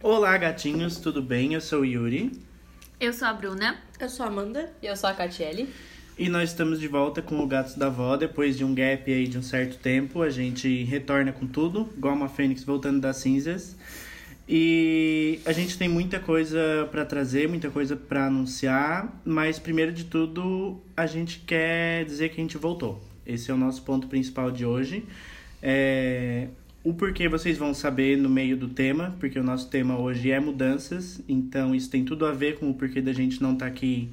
Olá, gatinhos, tudo bem? Eu sou o Yuri Eu sou a Bruna. Eu sou a Amanda. E eu sou a Catiele. e nós estamos de volta com o Gatos da Vó. Depois de um gap aí de um certo tempo, a gente retorna com tudo, igual uma fênix voltando das cinzas. E a gente tem muita coisa para trazer, muita coisa para anunciar, mas primeiro de tudo, a gente quer dizer que a gente voltou. Esse é o nosso ponto principal de hoje. É... O porquê vocês vão saber no meio do tema, porque o nosso tema hoje é mudanças, então isso tem tudo a ver com o porquê da gente não estar aqui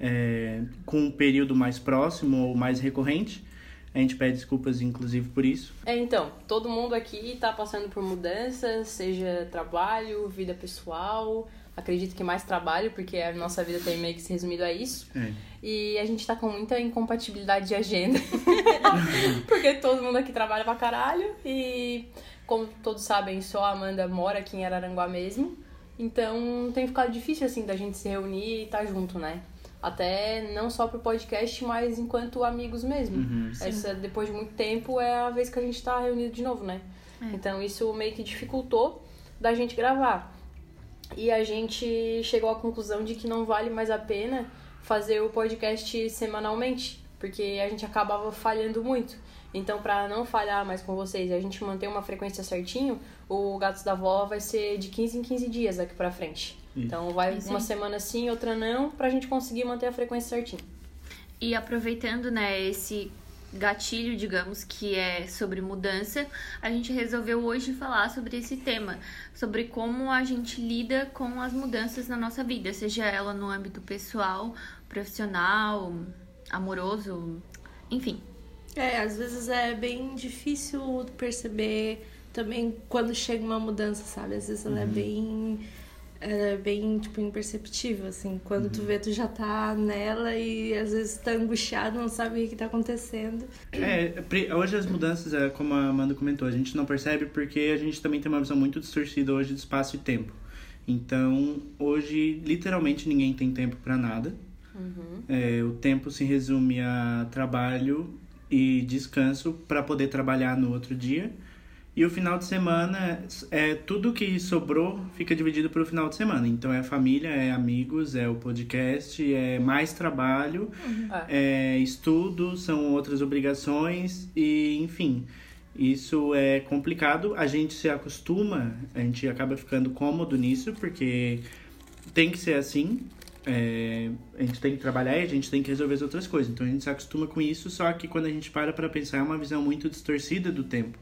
é, com um período mais próximo ou mais recorrente. A gente pede desculpas, inclusive, por isso. É, então, todo mundo aqui tá passando por mudanças, seja trabalho, vida pessoal. Acredito que mais trabalho, porque a nossa vida tem meio que se resumido a isso. É. E a gente tá com muita incompatibilidade de agenda. porque todo mundo aqui trabalha pra caralho. E, como todos sabem, só a Amanda mora aqui em Araranguá mesmo. Então tem ficado difícil, assim, da gente se reunir e estar junto, né? Até não só pro podcast, mas enquanto amigos mesmo. Uhum. Essa, depois de muito tempo, é a vez que a gente tá reunido de novo, né? Então isso meio que dificultou da gente gravar. E a gente chegou à conclusão de que não vale mais a pena fazer o podcast semanalmente, porque a gente acabava falhando muito. Então, para não falhar mais com vocês e a gente manter uma frequência certinho, o Gatos da Vó vai ser de 15 em 15 dias daqui pra frente. Então, vai Isso uma aí. semana sim, outra não, pra gente conseguir manter a frequência certinho. E aproveitando, né, esse gatilho, digamos, que é sobre mudança, a gente resolveu hoje falar sobre esse tema, sobre como a gente lida com as mudanças na nossa vida, seja ela no âmbito pessoal, profissional, amoroso, enfim. É, às vezes é bem difícil perceber também quando chega uma mudança, sabe? Às vezes ela é bem. Ela é bem, tipo, imperceptível, assim. Quando tu vê, tu já tá nela e às vezes tá angustiado, não sabe o que tá acontecendo. É, hoje as mudanças, é, como a Amanda comentou, a gente não percebe porque a gente também tem uma visão muito distorcida hoje de espaço e tempo. Então, hoje, literalmente, ninguém tem tempo para nada. É, o tempo se resume a trabalho e descanso para poder trabalhar no outro dia. E o final de semana, é tudo que sobrou fica dividido para o final de semana. Então, é família, é amigos, é o podcast, é mais trabalho, é estudo, são outras obrigações e, enfim, isso é complicado. A gente se acostuma, a gente acaba ficando cômodo nisso, porque tem que ser assim. É, a gente tem que trabalhar e a gente tem que resolver as outras coisas. Então a gente se acostuma com isso, só que quando a gente para pra pensar é uma visão muito distorcida do tempo.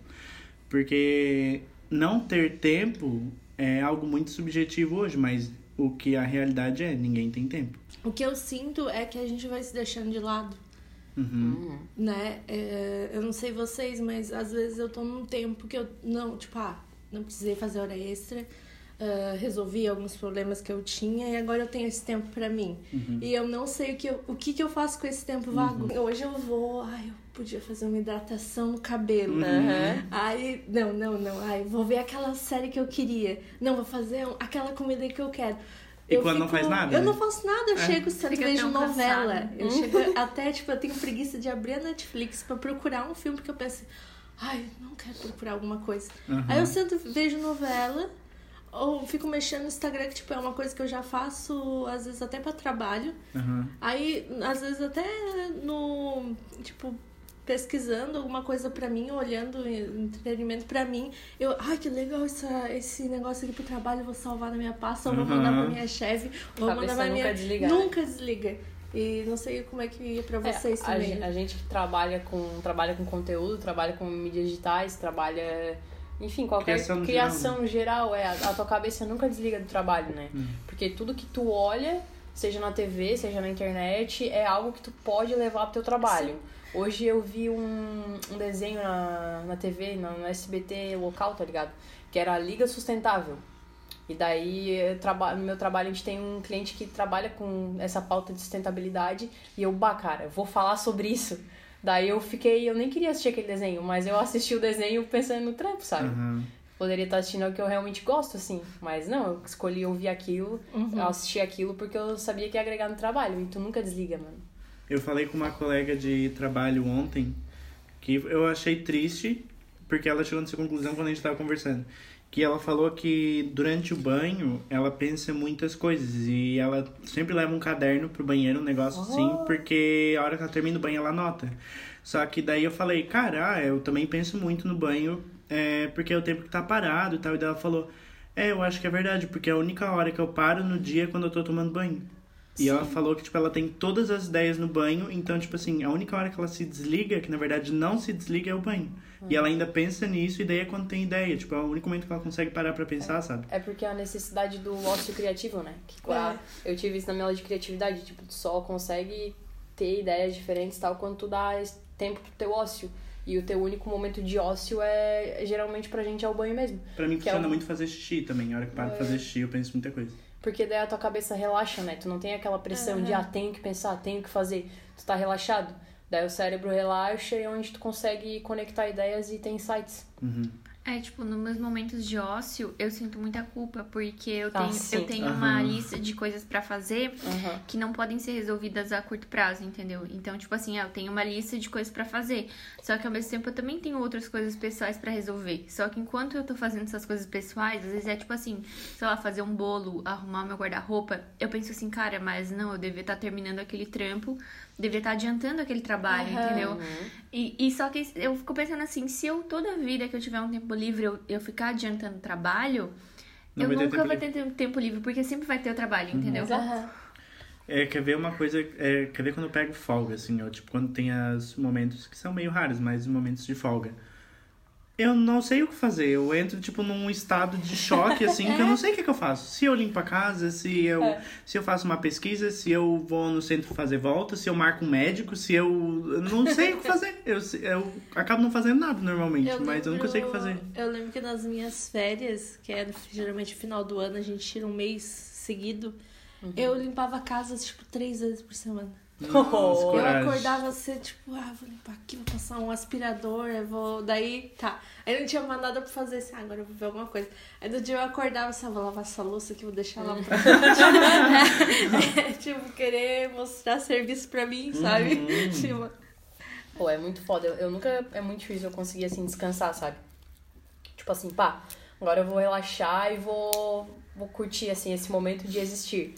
Porque não ter tempo é algo muito subjetivo hoje, mas o que a realidade é, ninguém tem tempo. O que eu sinto é que a gente vai se deixando de lado. Uhum. né? É, eu não sei vocês, mas às vezes eu tô num tempo que eu não, tipo, ah, não precisei fazer hora extra, ah, resolvi alguns problemas que eu tinha e agora eu tenho esse tempo pra mim. E eu não sei o que, eu, o que, que eu faço com esse tempo vago. Hoje eu vou, ai, eu podia fazer uma hidratação no cabelo. Aí, não, não, não, ai, vou ver aquela série que eu queria. Não, vou fazer aquela comida que eu quero. E Eu quando não faz nada, Eu né? não faço nada, eu É. chego Fica vejo novela. cansada. Eu chego até, tipo, eu tenho preguiça de abrir a Netflix pra procurar um filme, porque eu penso, ai, não quero procurar alguma coisa. Uhum. Aí eu sento, vejo novela, ou fico mexendo no Instagram, que, tipo, é uma coisa que eu já faço, às vezes, até pra trabalho. Uhum. Aí, às vezes, até no, tipo, pesquisando alguma coisa pra mim, olhando entretenimento pra mim, eu, ai, que legal essa, esse negócio aqui pro trabalho, eu vou salvar na minha pasta, ou vou mandar pra Uhum. minha chefe, ou vou mandar pra nunca minha... desliga, né? Nunca desliga. E não sei como é que é pra É, vocês a, também. gen- a gente que trabalha com, trabalha com conteúdo, trabalha com mídias digitais, trabalha. Enfim, qualquer Criação criação, no geral, é. A, a tua cabeça nunca desliga do trabalho, né? Porque tudo que tu olha, seja na TV, seja na internet, é algo que tu pode levar pro teu trabalho. Hoje eu vi um, um desenho na, na TV, no, no SBT local, tá ligado? Que era a Liga Sustentável. E daí, traba- no meu trabalho, a gente tem um cliente que trabalha com essa pauta de sustentabilidade. E eu, bah, cara, eu vou falar sobre isso. Daí eu fiquei, eu nem queria assistir aquele desenho, mas eu assisti o desenho pensando no trampo, sabe? Uhum. Poderia estar assistindo o que eu realmente gosto, assim. Mas não, eu escolhi ouvir aquilo, eu assisti aquilo porque eu sabia que ia agregar no trabalho. E tu nunca desliga, mano. Eu falei com uma colega de trabalho ontem que eu achei triste, porque ela chegou nessa conclusão quando a gente tava conversando. Que ela falou que durante o banho ela pensa muitas coisas e ela sempre leva um caderno pro banheiro, um negócio assim, porque a hora que ela termina o banho ela anota. Só que daí eu falei, cara, ah, eu também penso muito no banho, é, porque é o tempo que tá parado e tal. E daí ela falou, é, eu acho que é verdade, porque a única hora que eu paro no dia é quando eu tô tomando banho. E ela falou que, tipo, ela tem todas as ideias no banho, então, tipo assim, a única hora que ela se desliga, que na verdade não se desliga, é o banho. E ela ainda pensa nisso, e daí é quando tem ideia. Tipo, é o único momento que ela consegue parar pra pensar, sabe? É porque é a necessidade do ócio criativo, né? Que a- Eu tive isso na minha aula de criatividade. Tipo, tu só consegue ter ideias diferentes tal quando tu dá tempo pro teu ócio. E o teu único momento de ócio é, geralmente pra gente, é o banho mesmo. Pra mim Que é funciona um- muito fazer xixi também. A hora que paro pra fazer xixi, eu penso muita coisa. Porque daí a tua cabeça relaxa, né? Tu não tem aquela pressão de, ah, tenho que pensar, tenho que fazer. Tu tá relaxado. Daí o cérebro relaxa e é onde tu consegue conectar ideias e ter insights. Uhum. É, tipo, nos meus momentos de ócio, eu sinto muita culpa, porque eu Ah, tenho, sim. eu tenho uma Aham. lista de coisas pra fazer Aham. que não podem ser resolvidas a curto prazo, entendeu? Então, tipo assim, ah, eu tenho uma lista de coisas pra fazer. Só que ao mesmo tempo eu também tenho outras coisas pessoais pra resolver. Só que enquanto eu tô fazendo essas coisas pessoais, às vezes é tipo assim, sei lá, fazer um bolo, arrumar meu guarda-roupa, eu penso assim, cara, mas não, eu devia estar terminando aquele trampo, devia estar adiantando aquele trabalho, Aham. entendeu? E, e só que eu fico pensando assim, se eu toda vida que eu tiver um tempo livre, eu, eu ficar adiantando trabalho, Não eu vai ter nunca tempo vou livre. ter tempo livre, porque sempre vai ter o trabalho, entendeu? Aham. É, quer ver uma coisa, é, quer ver quando eu pego folga, assim, ó, tipo, quando tem os momentos que são meio raros, mas momentos de folga. Eu não sei o que fazer, eu entro, tipo, num estado de choque, assim, que eu não sei o que, que eu faço. Se eu limpo a casa, se eu, É. se eu faço uma pesquisa, se eu vou no centro fazer volta, se eu marco um médico, se eu... eu não sei o que fazer. Eu, eu acabo não fazendo nada, normalmente, mas eu nunca sei o que fazer. Eu lembro que nas minhas férias, que é geralmente no final do ano, a gente tira um mês seguido. Uhum. Eu limpava a casa, tipo, três vezes por semana. Nossa, Eu Eu coragem. acordava assim, tipo, ah, vou limpar aqui, vou passar um aspirador, eu vou. Daí, tá. Aí não tinha mais nada pra fazer, assim, ah, agora eu vou ver alguma coisa. Aí no dia eu acordava assim, ah, vou lavar essa louça aqui, vou deixar lá pra é, Tipo, querer mostrar serviço pra mim, sabe? Uhum. tipo, Pô, é muito foda. Eu, eu nunca. É muito difícil eu conseguir, assim, descansar, sabe? Tipo assim, pá, agora eu vou relaxar e vou, vou curtir, assim, esse momento de existir.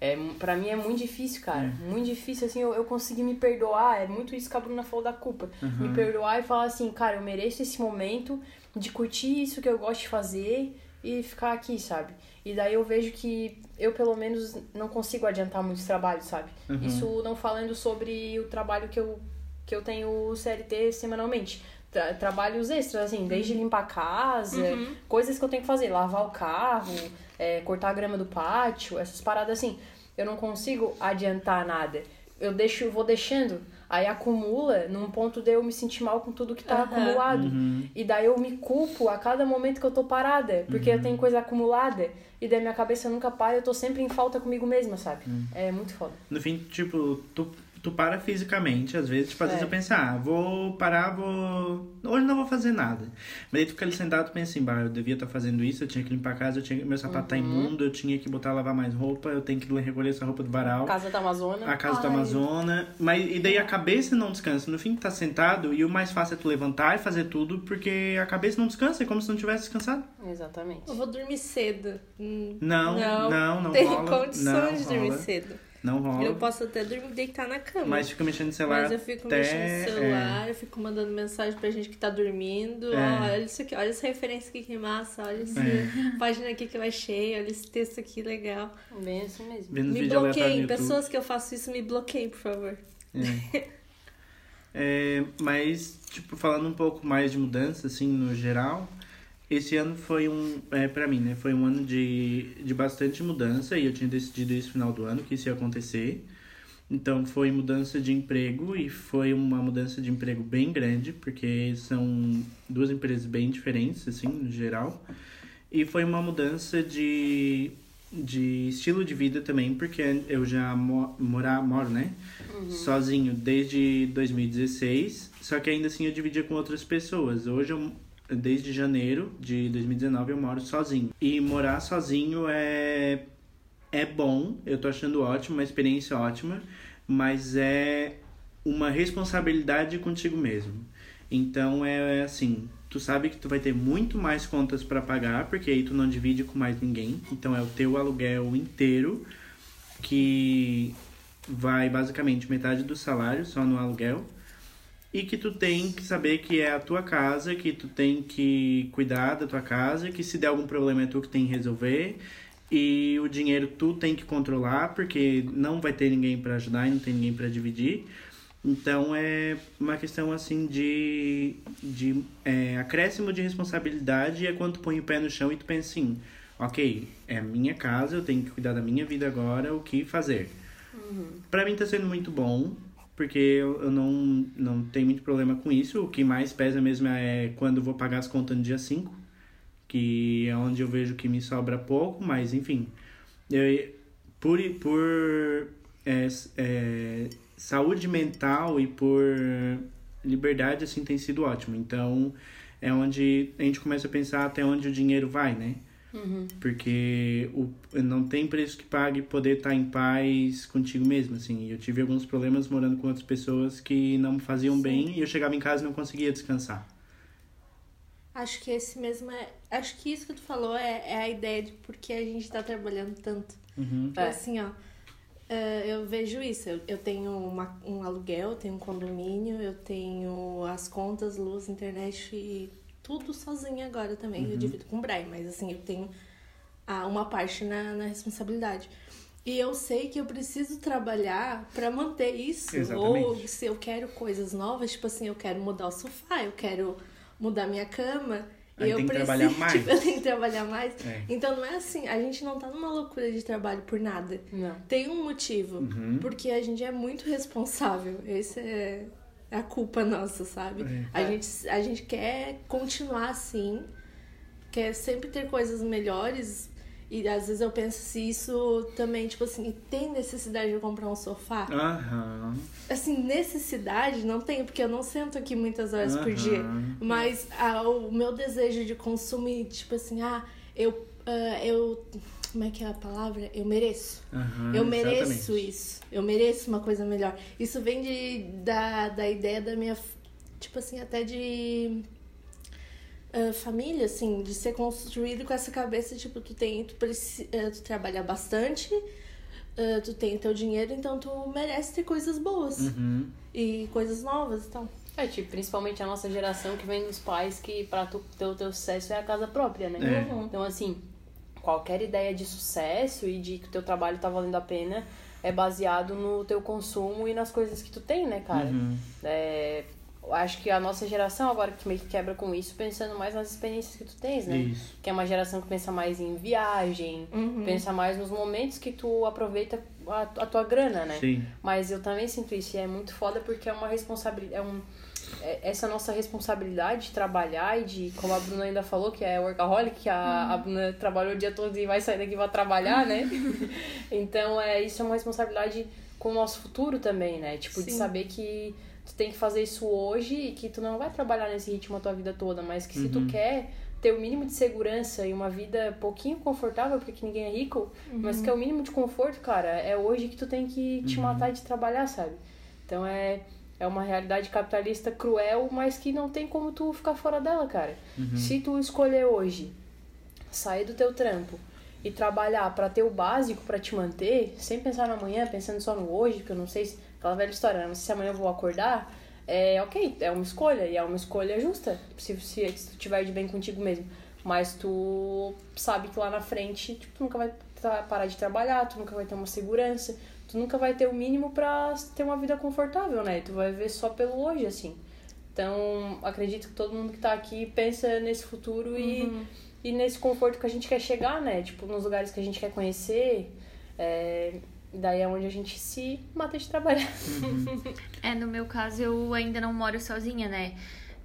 É, pra mim é muito difícil, cara. Muito difícil, assim, eu, eu conseguir me perdoar. É muito isso que a Bruna falou da culpa. Me perdoar e falar assim, cara, eu mereço esse momento de curtir isso que eu gosto de fazer e ficar aqui, sabe? E daí eu vejo que eu, pelo menos, não consigo adiantar muitos trabalhos, sabe? Uhum. Isso não falando sobre o trabalho que eu, que eu tenho CLT semanalmente. Tra- trabalhos extras, assim, desde limpar a casa, coisas que eu tenho que fazer, lavar o carro, é, cortar a grama do pátio, essas paradas assim. Eu não consigo adiantar nada. Eu deixo, vou deixando, aí acumula num ponto de eu me sentir mal com tudo que tá Aham. acumulado. Uhum. E daí eu me culpo a cada momento que eu tô parada, porque eu tenho coisa acumulada. E daí minha cabeça nunca para, eu tô sempre em falta comigo mesma, sabe? É muito foda. No fim, tipo, tu, tu para fisicamente, às vezes, tipo, às vezes É. eu penso, ah, vou parar, vou. Hoje não vou fazer nada. Mas aí tu fica ali sentado e pensa assim, bah, eu devia estar fazendo isso, eu tinha que limpar a casa, eu tinha... meu sapato tá Uhum. imundo, eu tinha que botar a lavar mais roupa, eu tenho que recolher essa roupa do varal. Casa da Amazônia. A casa da Ai. Amazônia. Mas, e daí a cabeça não descansa. No fim, tu tá sentado e o mais fácil é tu levantar e fazer tudo, porque a cabeça não descansa, é como se não tivesse descansado. Exatamente. eu vou dormir cedo. Hum, Não, não, não tenho rola. condições Não de dormir rola. cedo. Não rola. Eu posso até dormir deitar na cama. Mas fica mexendo no celular. Mas eu fico até, mexendo no celular, é. eu fico mandando mensagem pra gente que tá dormindo. É. Olha isso aqui, olha essa referência aqui que massa, olha essa É. página aqui que eu achei, olha esse texto aqui legal. Bem mesmo. Vendo me bloqueiem, pessoas que eu faço isso, me bloqueiem, por favor. É. É, mas, tipo, falando um pouco mais de mudança, assim, no geral, esse ano foi um, é, pra mim, né, foi um ano de, de bastante mudança e eu tinha decidido esse final do ano que isso ia acontecer. Então, foi mudança de emprego e foi uma mudança de emprego bem grande, porque são duas empresas bem diferentes, assim, no geral. E foi uma mudança de, de estilo de vida também, porque eu já mo morar, moro, né? Sozinho desde 2016, só que ainda assim eu dividia com outras pessoas. Hoje, eu, desde janeiro de 2019, eu moro sozinho. E morar sozinho é, é bom, eu tô achando ótimo, uma experiência ótima. mas é uma responsabilidade contigo mesmo. Então é assim, tu sabe que tu vai ter muito mais contas para pagar, porque aí tu não divide com mais ninguém. Então é o teu aluguel inteiro que vai basicamente metade do salário só no aluguel. E que tu tem que saber que é a tua casa, que tu tem que cuidar da tua casa, que se der algum problema é tu que tem que resolver. E o dinheiro tu tem que controlar, porque não vai ter ninguém para ajudar e não tem ninguém para dividir. Então é uma questão assim de, de é, acréscimo de responsabilidade é quando tu põe o pé no chão e tu pensa assim, ok, é minha casa, eu tenho que cuidar da minha vida agora, o que fazer? Uhum. Pra mim tá sendo muito bom, porque eu, eu não, não tenho muito problema com isso. O que mais pesa mesmo é quando vou pagar as contas no dia 5, que é onde eu vejo que me sobra pouco, mas enfim. Eu, por por é, é, saúde mental e por liberdade, assim, tem sido ótimo. Então, é onde a gente começa a pensar até onde o dinheiro vai, né? Uhum. Porque o, não tem preço que pague poder estar em paz contigo mesmo, assim. Eu tive alguns problemas morando com outras pessoas que não me faziam Sim. bem e eu chegava em casa e não conseguia descansar. Acho que esse mesmo é... Acho que isso que tu falou é, é a ideia de por que a gente tá trabalhando tanto. Uhum. É. Assim, ó Uh, eu vejo isso. Eu, eu tenho uma, um aluguel, tenho um condomínio, eu tenho as contas, luz, internet e tudo sozinha agora também. Uhum. Eu divido com o Brian, mas assim, eu tenho ah, uma parte na, na responsabilidade. E eu sei que eu preciso trabalhar para manter isso. Exatamente. Ou se eu quero coisas novas, tipo assim, eu quero mudar o sofá, eu quero mudar minha cama. Aí eu tem preciso, trabalhar mais. Tipo, eu tenho que trabalhar mais. É. Então não é assim, a gente não tá numa loucura de trabalho por nada. Não. Tem um motivo. Uhum. Porque a gente é muito responsável. Esse é a culpa nossa, sabe? É. A, gente, a gente quer continuar assim, quer sempre ter coisas melhores, e às vezes eu penso se isso também, tipo assim, tem necessidade de comprar um sofá? Aham. Assim, necessidade não tem, porque eu não sento aqui muitas horas Aham. por dia. Mas o meu desejo de consumir, tipo assim, ah, eu. Uh, eu como é que é a palavra? Eu mereço. Uhum, eu mereço exatamente. isso. Eu mereço uma coisa melhor. Isso vem de, da, da ideia da minha. Tipo assim, até de uh, família, assim, de ser construído com essa cabeça, tipo, tu tem, tu, preci, uh, tu trabalha bastante, uh, tu tem teu dinheiro, então tu merece ter coisas boas uhum. e coisas novas e tal. É, tipo, principalmente a nossa geração que vem dos pais que pra tu ter o teu sucesso é a casa própria, né? É. Então, assim, qualquer ideia de sucesso e de que o teu trabalho tá valendo a pena é baseado no teu consumo e nas coisas que tu tem, né, cara? Uhum. É, acho que a nossa geração agora que meio que quebra com isso, pensando mais nas experiências que tu tens, né? Isso. Que é uma geração que pensa mais em viagem, uhum. pensa mais nos momentos que tu aproveita a, a, tua grana, né? Sim. Mas eu também sinto isso e é muito foda porque é uma responsabilidade, é um essa nossa responsabilidade de trabalhar e de, como a Bruna ainda falou, que é workaholic, que a, uhum. a Bruna trabalhou o dia todo e vai sair daqui vai trabalhar, né? então, é, isso é uma responsabilidade com o nosso futuro também, né? Tipo, Sim. de saber que tu tem que fazer isso hoje e que tu não vai trabalhar nesse ritmo a tua vida toda, mas que se uhum. tu quer ter o mínimo de segurança e uma vida pouquinho confortável, porque ninguém é rico, uhum. mas que é o mínimo de conforto, cara, é hoje que tu tem que te uhum. matar de trabalhar, sabe? Então é é uma realidade capitalista cruel, mas que não tem como tu ficar fora dela, cara. Uhum. Se tu escolher hoje sair do teu trampo e trabalhar para ter o básico para te manter, sem pensar no amanhã, pensando só no hoje, porque eu não sei se aquela velha história, não sei se amanhã eu vou acordar, é ok, é uma escolha, e é uma escolha justa, se, se, se tu tiver de bem contigo mesmo. Mas tu sabe que lá na frente, tipo, tu nunca vai parar de trabalhar, tu nunca vai ter uma segurança, tu nunca vai ter o mínimo pra ter uma vida confortável, né? Tu vai viver só pelo hoje, assim. Então, acredito que todo mundo que tá aqui pensa nesse futuro uhum. e, e nesse conforto que a gente quer chegar, né? Tipo, nos lugares que a gente quer conhecer. É, Daí é onde a gente se mata de trabalhar. Uhum. é, no meu caso, eu ainda não moro sozinha, né?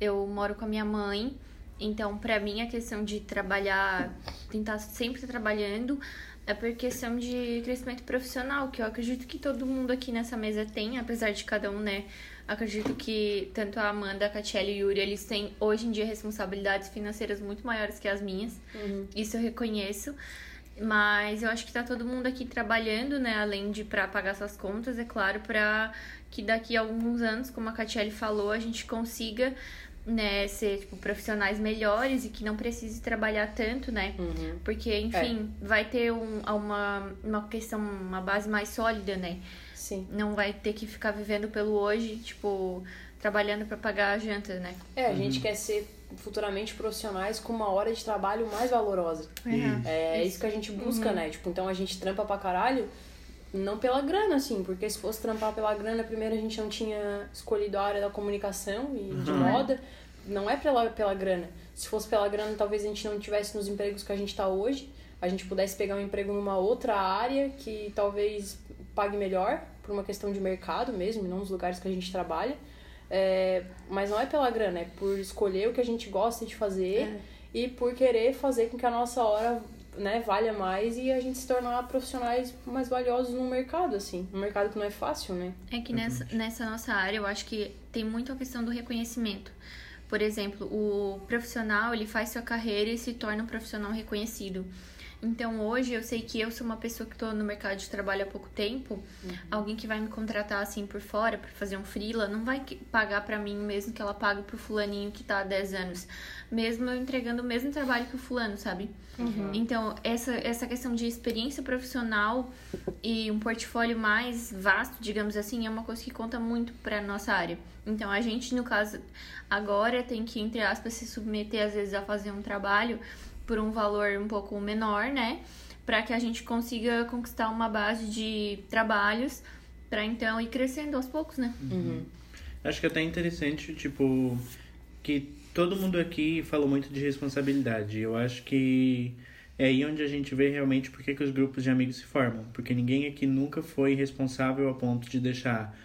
Eu moro com a minha mãe. Então, para mim, a questão de trabalhar, tentar sempre estar trabalhando, é por questão de crescimento profissional, que eu acredito que todo mundo aqui nessa mesa tem, apesar de cada um, né? Acredito que tanto a Amanda, a Catiele e o Yuri, eles têm hoje em dia responsabilidades financeiras muito maiores que as minhas. Uhum. Isso eu reconheço. Mas eu acho que tá todo mundo aqui trabalhando, né? Além de para pagar suas contas, é claro, para que daqui a alguns anos, como a Catiele falou, a gente consiga né, ser tipo, profissionais melhores e que não precise trabalhar tanto, né? Uhum. Porque, enfim, é. vai ter um, uma, uma questão, uma base mais sólida, né? Sim. Não vai ter que ficar vivendo pelo hoje, tipo, trabalhando para pagar a janta, né? É, a uhum. gente quer ser futuramente profissionais com uma hora de trabalho mais valorosa. Uhum. É, é isso que a gente busca, uhum. né? Tipo, então a gente trampa pra caralho, não pela grana, assim, porque se fosse trampar pela grana, primeiro a gente não tinha escolhido a área da comunicação e de uhum. moda. Não é pela, pela grana. Se fosse pela grana, talvez a gente não tivesse nos empregos que a gente tá hoje. A gente pudesse pegar um emprego numa outra área que talvez pague melhor, por uma questão de mercado mesmo, não nos lugares que a gente trabalha. É, mas não é pela grana, é por escolher o que a gente gosta de fazer é. e por querer fazer com que a nossa hora né, valha mais e a gente se tornar profissionais mais valiosos no mercado, assim. Um mercado que não é fácil, né? É que nessa, nessa nossa área eu acho que tem muito a questão do reconhecimento. Por exemplo, o profissional ele faz sua carreira e se torna um profissional reconhecido. Então hoje eu sei que eu sou uma pessoa que estou no mercado de trabalho há pouco tempo, uhum. alguém que vai me contratar assim por fora para fazer um freela, não vai pagar para mim mesmo que ela pague pro fulaninho que tá há 10 anos, mesmo eu entregando o mesmo trabalho que o fulano, sabe? Uhum. Então, essa essa questão de experiência profissional e um portfólio mais vasto, digamos assim, é uma coisa que conta muito para nossa área. Então, a gente no caso agora tem que entre aspas se submeter às vezes a fazer um trabalho por um valor um pouco menor, né? Para que a gente consiga conquistar uma base de trabalhos para então ir crescendo aos poucos, né? Uhum. Acho que é até interessante, tipo, que todo mundo aqui falou muito de responsabilidade. Eu acho que é aí onde a gente vê realmente por que os grupos de amigos se formam. Porque ninguém aqui nunca foi responsável a ponto de deixar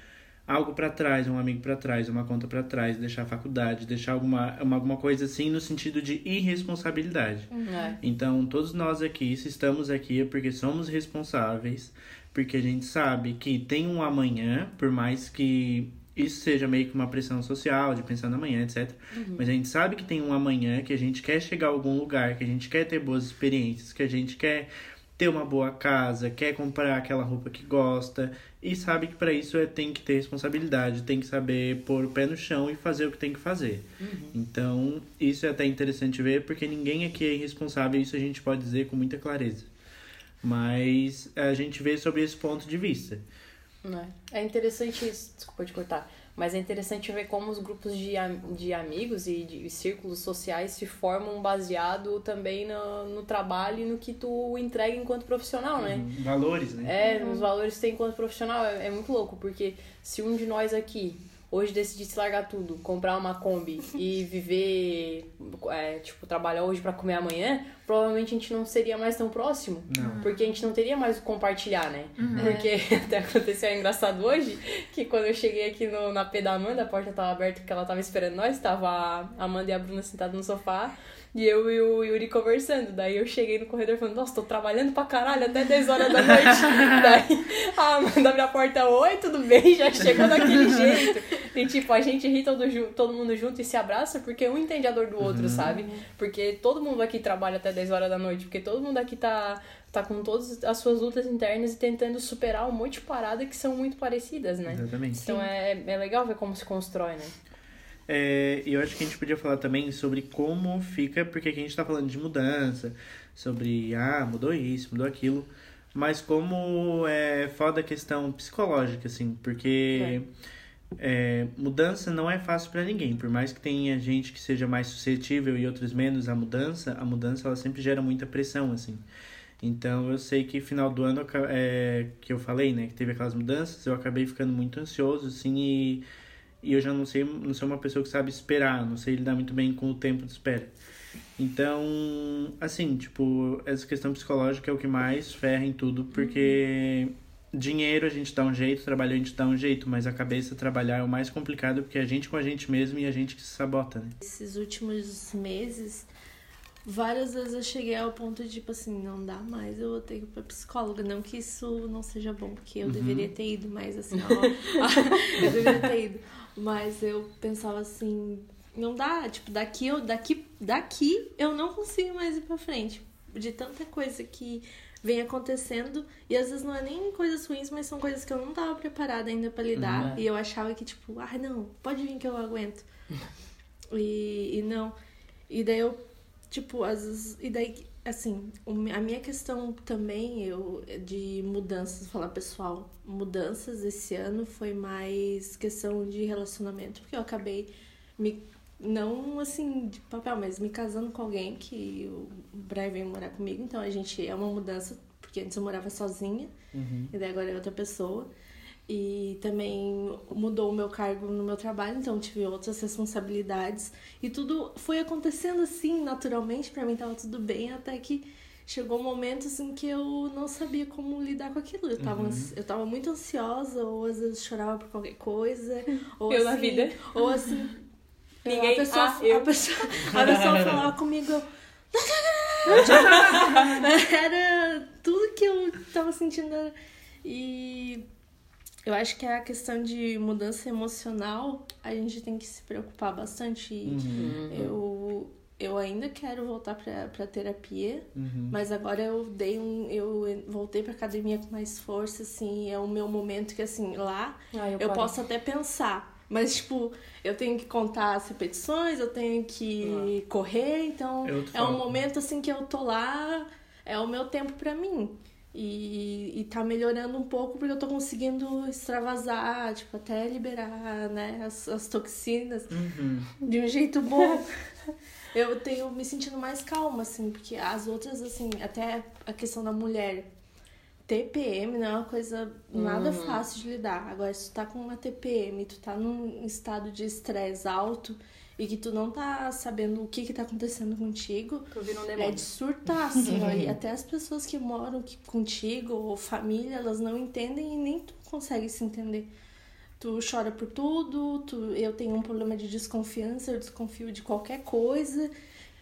algo para trás, um amigo para trás, uma conta para trás, deixar a faculdade, deixar alguma, uma, alguma coisa assim no sentido de irresponsabilidade. Uhum. É. Então, todos nós aqui, se estamos aqui é porque somos responsáveis, porque a gente sabe que tem um amanhã, por mais que isso seja meio que uma pressão social, de pensar no amanhã, etc. Uhum. Mas a gente sabe que tem um amanhã, que a gente quer chegar a algum lugar, que a gente quer ter boas experiências, que a gente quer ter uma boa casa, quer comprar aquela roupa que gosta e sabe que para isso é, tem que ter responsabilidade, tem que saber pôr o pé no chão e fazer o que tem que fazer. Uhum. Então, isso é até interessante ver porque ninguém aqui é irresponsável, isso a gente pode dizer com muita clareza. Mas a gente vê sobre esse ponto de vista. É, é interessante isso, desculpa te cortar mas é interessante ver como os grupos de, de amigos e de círculos sociais se formam baseado também no, no trabalho e no que tu entrega enquanto profissional, né? Uhum. Valores, né? É, nos valores que tem enquanto profissional. É, é muito louco, porque se um de nós aqui hoje decidisse largar tudo, comprar uma Kombi e viver, é, tipo, trabalhar hoje para comer amanhã, provavelmente a gente não seria mais tão próximo. Não. Porque a gente não teria mais o compartilhar, né? Uhum. Porque até aconteceu engraçado hoje, que quando eu cheguei aqui no, na P da Amanda, a porta tava aberta porque ela tava esperando nós, tava a Amanda e a Bruna sentadas no sofá. E eu e o Yuri conversando. Daí eu cheguei no corredor falando, nossa, tô trabalhando pra caralho até 10 horas da noite. Daí a Amanda abre a porta, oi, tudo bem? Já chegou daquele jeito. E tipo, a gente ri todo, todo mundo junto e se abraça porque um entende a dor do outro, uhum. sabe? Porque todo mundo aqui trabalha até 10 horas da noite, porque todo mundo aqui tá, tá com todas as suas lutas internas e tentando superar um monte de paradas que são muito parecidas, né? Exatamente. Então é, é legal ver como se constrói, né? É, eu acho que a gente podia falar também sobre como fica, porque aqui a gente está falando de mudança, sobre, ah, mudou isso, mudou aquilo, mas como é foda a questão psicológica, assim, porque é. É, mudança não é fácil para ninguém, por mais que tenha gente que seja mais suscetível e outros menos à mudança, a mudança ela sempre gera muita pressão, assim. Então eu sei que final do ano é, que eu falei, né, que teve aquelas mudanças, eu acabei ficando muito ansioso, assim, e e eu já não sei, não sou uma pessoa que sabe esperar, não sei lidar muito bem com o tempo de espera. Então, assim, tipo, essa questão psicológica é o que mais ferra em tudo, porque dinheiro a gente dá um jeito, trabalho a gente dá um jeito, mas a cabeça trabalhar é o mais complicado porque é a gente com a gente mesmo e a gente que se sabota, né? Esses últimos meses, várias vezes eu cheguei ao ponto de, tipo assim, não dá mais, eu vou ter que ir pra psicóloga. Não que isso não seja bom, porque eu uhum. deveria ter ido, mas assim, ó, eu deveria ter ido. Mas eu pensava assim, não dá, tipo, daqui eu daqui daqui eu não consigo mais ir para frente. de tanta coisa que vem acontecendo. E às vezes não é nem coisas ruins, mas são coisas que eu não tava preparada ainda pra lidar. Uhum. E eu achava que, tipo, ah, não, pode vir que eu aguento. e, e não. E daí eu, tipo, às vezes. E daí, assim, a minha questão também, eu, de mudanças, vou falar pessoal, mudanças esse ano foi mais questão de relacionamento, porque eu acabei me. Não assim de papel, mas me casando com alguém que o Brian veio morar comigo, então a gente é uma mudança, porque antes eu morava sozinha, Uhum. e daí agora é outra pessoa. E também mudou o meu cargo no meu trabalho, então tive outras responsabilidades. E tudo foi acontecendo assim, naturalmente, pra mim tava tudo bem, até que chegou um momento assim que eu não sabia como lidar com aquilo. Eu tava, ansi- eu tava muito ansiosa, ou às vezes chorava por qualquer coisa. Ou Eu na assim, vida. Ou assim. Ninguém- A pessoa, ah, eu. a pessoa, a pessoa falava comigo. eu, era tudo que eu tava sentindo. E eu acho que a questão de mudança emocional, a gente tem que se preocupar bastante. E Uhum. Eu, eu ainda quero voltar pra, pra terapia, Uhum. mas agora eu dei um. Eu voltei pra academia com mais força, assim. É o meu momento que, assim, lá Ah, eu parei. posso até pensar. Mas, tipo, eu tenho que contar as repetições, eu tenho que correr, então É é um foco. momento assim que eu tô lá, é o meu tempo pra mim. E, e tá melhorando um pouco porque eu tô conseguindo extravasar, tipo, até liberar, né, as, as toxinas Uhum. de um jeito bom. eu tenho me sentindo mais calma, assim, porque as outras, assim, até a questão da mulher. TPM não é uma coisa nada Uhum. fácil de lidar. Agora, se tu tá com uma TPM, tu tá num estado de estresse alto e que tu não tá sabendo o que que tá acontecendo contigo, Tô vendo um é de surtar, assim, ó. E até as pessoas que moram contigo, ou família, elas não entendem e nem tu consegue se entender. Tu chora por tudo, tu, eu tenho um problema de desconfiança, eu desconfio de qualquer coisa.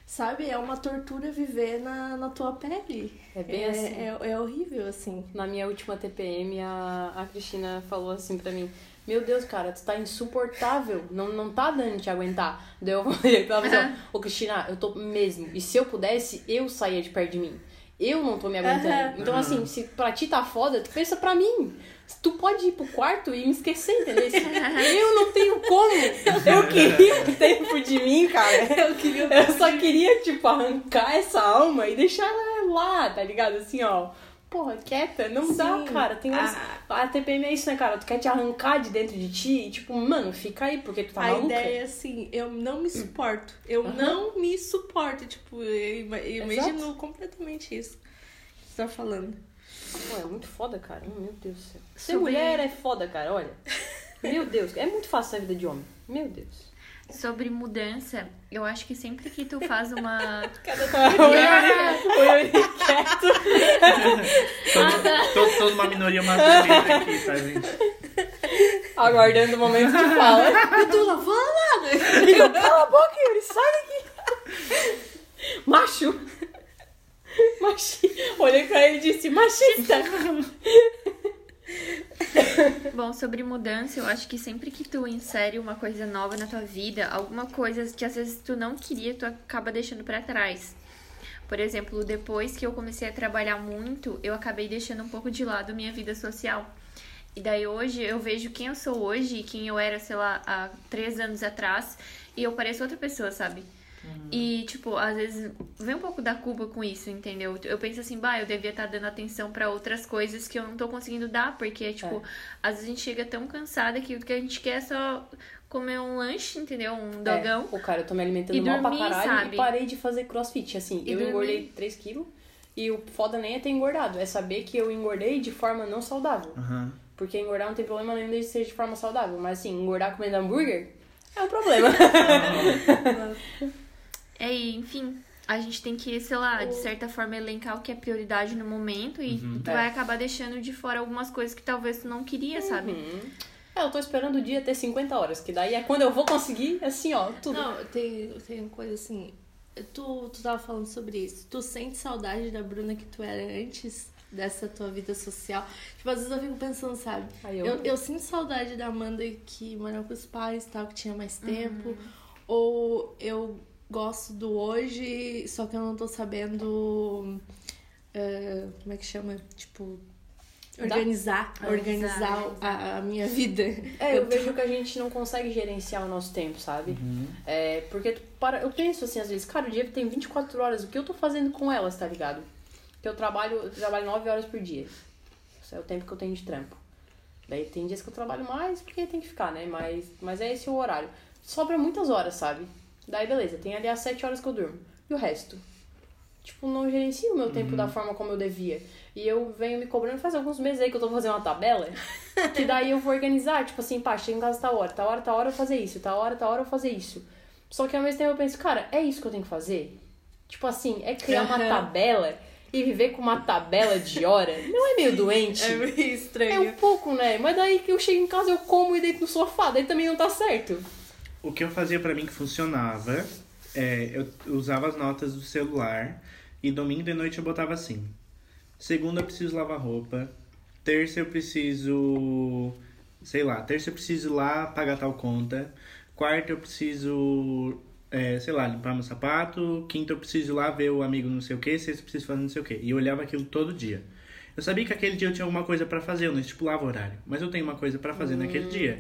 Sabe? É uma tortura viver na, na tua pele. É bem é, assim. É, é horrível, assim. Na minha última TPM, a, a Cristina falou assim pra mim: Meu Deus, cara, tu tá insuportável. Não, não tá dando de te aguentar. Daí eu falei pra ela assim: Ô, Cristina, eu tô mesmo. E se eu pudesse, eu saía de perto de mim. Eu não tô me aguentando. Aham. Então, assim, se pra ti tá foda, tu pensa pra mim. Tu pode ir pro quarto e me esquecer, entendeu? Eu não tenho como. Eu queria um tempo de mim, cara. Eu queria. Eu só queria, tipo, arrancar essa alma e deixar ela lá, tá ligado? Assim, ó. Porra, quieta, não dá, Sim. cara. Tem umas... Ah. A TPM é isso, né, cara? Tu quer te arrancar de dentro de ti e, tipo, mano, fica aí, porque tu tá a maluca. ideia é assim, eu não me suporto. Eu Aham. não me suporto. Tipo, eu ima- eu imagino Exato. completamente isso que você tá falando. Pô, é muito foda, cara. Meu Deus do céu. Ser Sobre- mulher é foda, cara, olha. Meu Deus, é muito fácil a vida de homem. Meu Deus. Sobre mudança, eu acho que sempre que tu faz uma. o Yuri quieto. Todo, todo, toda uma minoria masculina aqui, tá, gente? Aguardando o momento de fala. Eu tô lá, fala nada! Eu, Cala a boca, Yuri, sai daqui. Macho. Machi... Olhei pra ele e disse, machista. Bom, sobre mudança, eu acho que sempre que tu insere uma coisa nova na tua vida, alguma coisa que às vezes tu não queria, tu acaba deixando pra trás. Por exemplo, depois que eu comecei a trabalhar muito, eu acabei deixando um pouco de lado minha vida social. E daí hoje eu vejo quem eu sou hoje e quem eu era, sei lá, há três anos atrás, e eu pareço outra pessoa, sabe? E, tipo, às vezes vem um pouco da culpa com isso, entendeu? Eu penso assim, bah, eu devia estar dando atenção pra outras coisas que eu não tô conseguindo dar, porque, tipo, às vezes a gente chega tão cansada que o que a gente quer é só comer um lanche, entendeu? Um dogão. É, o cara, eu tô me alimentando mal pra caralho sabe? e parei de fazer crossfit. Assim, E eu dormir. engordei 3 quilos e o foda nem é ter engordado, é saber que eu engordei de forma não saudável. Aham. Porque engordar não tem problema nenhum desde que seja de forma saudável. Mas assim, engordar comendo hambúrguer é um problema. É, enfim, a gente tem que, sei lá, de certa forma elencar o que é prioridade no momento e tu É. vai acabar deixando de fora algumas coisas que talvez tu não queria, sabe? Uhum. É, eu tô esperando o dia ter 50 horas, que daí é quando eu vou conseguir, assim, ó, tudo. Não, tem, tem coisa assim. Tu, tu tava falando sobre isso. Tu sente saudade da Bruna que tu era antes dessa tua vida social? Tipo, às vezes eu fico pensando, sabe? Aí Eu, eu- eu, sinto saudade da Amanda que morava com os pais tal, que tinha mais Uhum. tempo. Ou eu gosto do hoje, só que eu não tô sabendo. uh, como é que chama? Tipo. Organizar, organizar, Organizar, a, a minha vida. É, eu vejo que a gente não consegue gerenciar o nosso tempo, sabe? Uhum. É, porque tu para, eu penso assim, às vezes, cara, o dia tem 24 horas, o que eu tô fazendo com elas, tá ligado? Porque eu trabalho, eu trabalho 9 horas por dia. Esse é o tempo que eu tenho de trampo. Daí tem dias que eu trabalho mais, porque tem que ficar, né? Mas, mas é esse o horário. Sobra muitas horas, sabe? Daí beleza, tem ali as 7 horas que eu durmo. E o resto? Tipo, não gerencio o meu tempo da forma como eu devia. E eu venho me cobrando faz alguns meses aí que eu tô fazendo uma tabela. que daí eu vou organizar, tipo assim, pá, chego em casa tal hora, tal hora, tal hora eu fazer isso, tal hora, tal hora eu fazer isso. Só que ao mesmo tempo eu penso, cara, é isso que eu tenho que fazer? Tipo assim, é criar uma tabela e viver com uma tabela de hora. Não é meio doente? É meio É estranho. um pouco, né? Mas daí que eu chego em casa, eu como e deito no sofá, daí também não tá certo. O que eu fazia pra mim que funcionava é eu usava as notas do celular e domingo de noite eu botava assim. Segunda eu preciso lavar roupa. Terça eu preciso. Sei lá, terça eu preciso ir lá pagar tal conta. Quarta eu preciso. é, sei lá, limpar meu sapato. Quinta eu preciso ir lá ver o amigo não sei o que. Sexta eu preciso fazer não sei o que. E eu olhava aquilo todo dia. Eu sabia que aquele dia eu tinha alguma coisa pra fazer, eu não estipulava horário. Mas eu tenho uma coisa pra fazer naquele dia.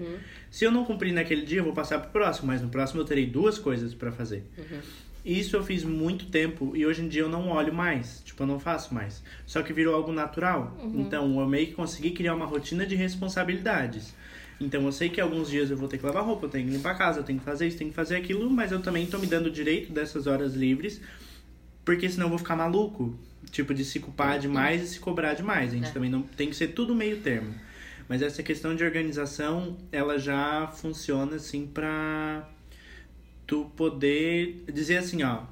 Se eu não cumprir naquele dia, eu vou passar pro próximo, mas no próximo eu terei duas coisas pra fazer. Isso eu fiz muito tempo e hoje em dia eu não olho mais, tipo, eu não faço mais. Só que virou algo natural. Então eu meio que consegui criar uma rotina de responsabilidades. Então eu sei que alguns dias eu vou ter que lavar roupa, eu tenho que limpar a casa, eu tenho que fazer isso, tenho que fazer aquilo, mas eu também tô me dando o direito dessas horas livres, porque senão eu vou ficar maluco. Tipo, de se culpar demais e se cobrar demais. A gente também não tem que ser tudo meio termo. Mas essa questão de organização, ela já funciona assim pra tu poder dizer assim, ó,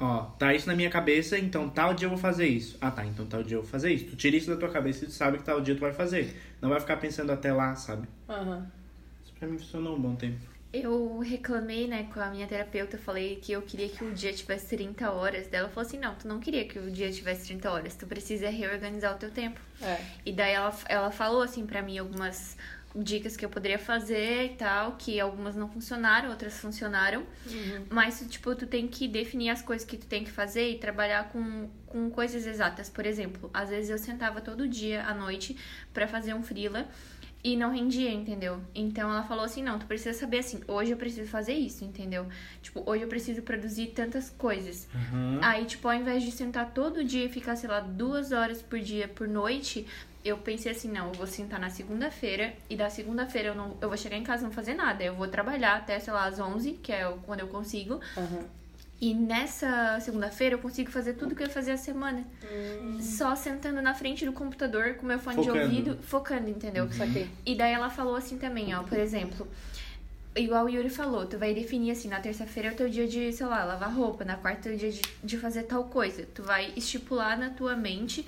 ó, tá isso na minha cabeça, então tal dia eu vou fazer isso. Ah, tá, então tal dia eu vou fazer isso. Tu tira isso da tua cabeça e tu sabe que tal dia tu vai fazer. Não vai ficar pensando até lá, sabe? Aham. Isso pra mim funcionou um bom tempo. Eu reclamei, né, com a minha terapeuta, falei que eu queria que o dia tivesse 30 horas. Daí ela falou assim: não, tu não queria que o dia tivesse 30 horas, tu precisa reorganizar o teu tempo. É. E daí ela, ela falou, assim, pra mim algumas dicas que eu poderia fazer e tal, que algumas não funcionaram, outras funcionaram. Mas, tipo, tu tem que definir as coisas que tu tem que fazer e trabalhar com, com coisas exatas. Por exemplo, às vezes eu sentava todo dia à noite pra fazer um freela e não rendia, entendeu? Então ela falou assim: não, tu precisa saber assim, hoje eu preciso fazer isso, entendeu? Tipo, hoje eu preciso produzir tantas coisas. Uhum. Aí, tipo, ao invés de sentar todo dia e ficar, sei lá, duas horas por dia por noite, eu pensei assim, não, eu vou sentar na segunda-feira e da segunda-feira eu não eu vou chegar em casa e não fazer nada. Eu vou trabalhar até, sei lá, às 11, que é o- quando eu consigo. Aham. E nessa segunda-feira eu consigo fazer tudo que eu ia fazer a semana. Só sentando na frente do computador com meu fone de Focando. ouvido, focando, entendeu? Saquei. E daí ela falou assim também, ó, por exemplo, igual o Yuri falou, tu vai definir assim, na terça-feira é o teu dia de, sei lá, lavar roupa, na quarta é o dia de, de fazer tal coisa. Tu vai estipular na tua mente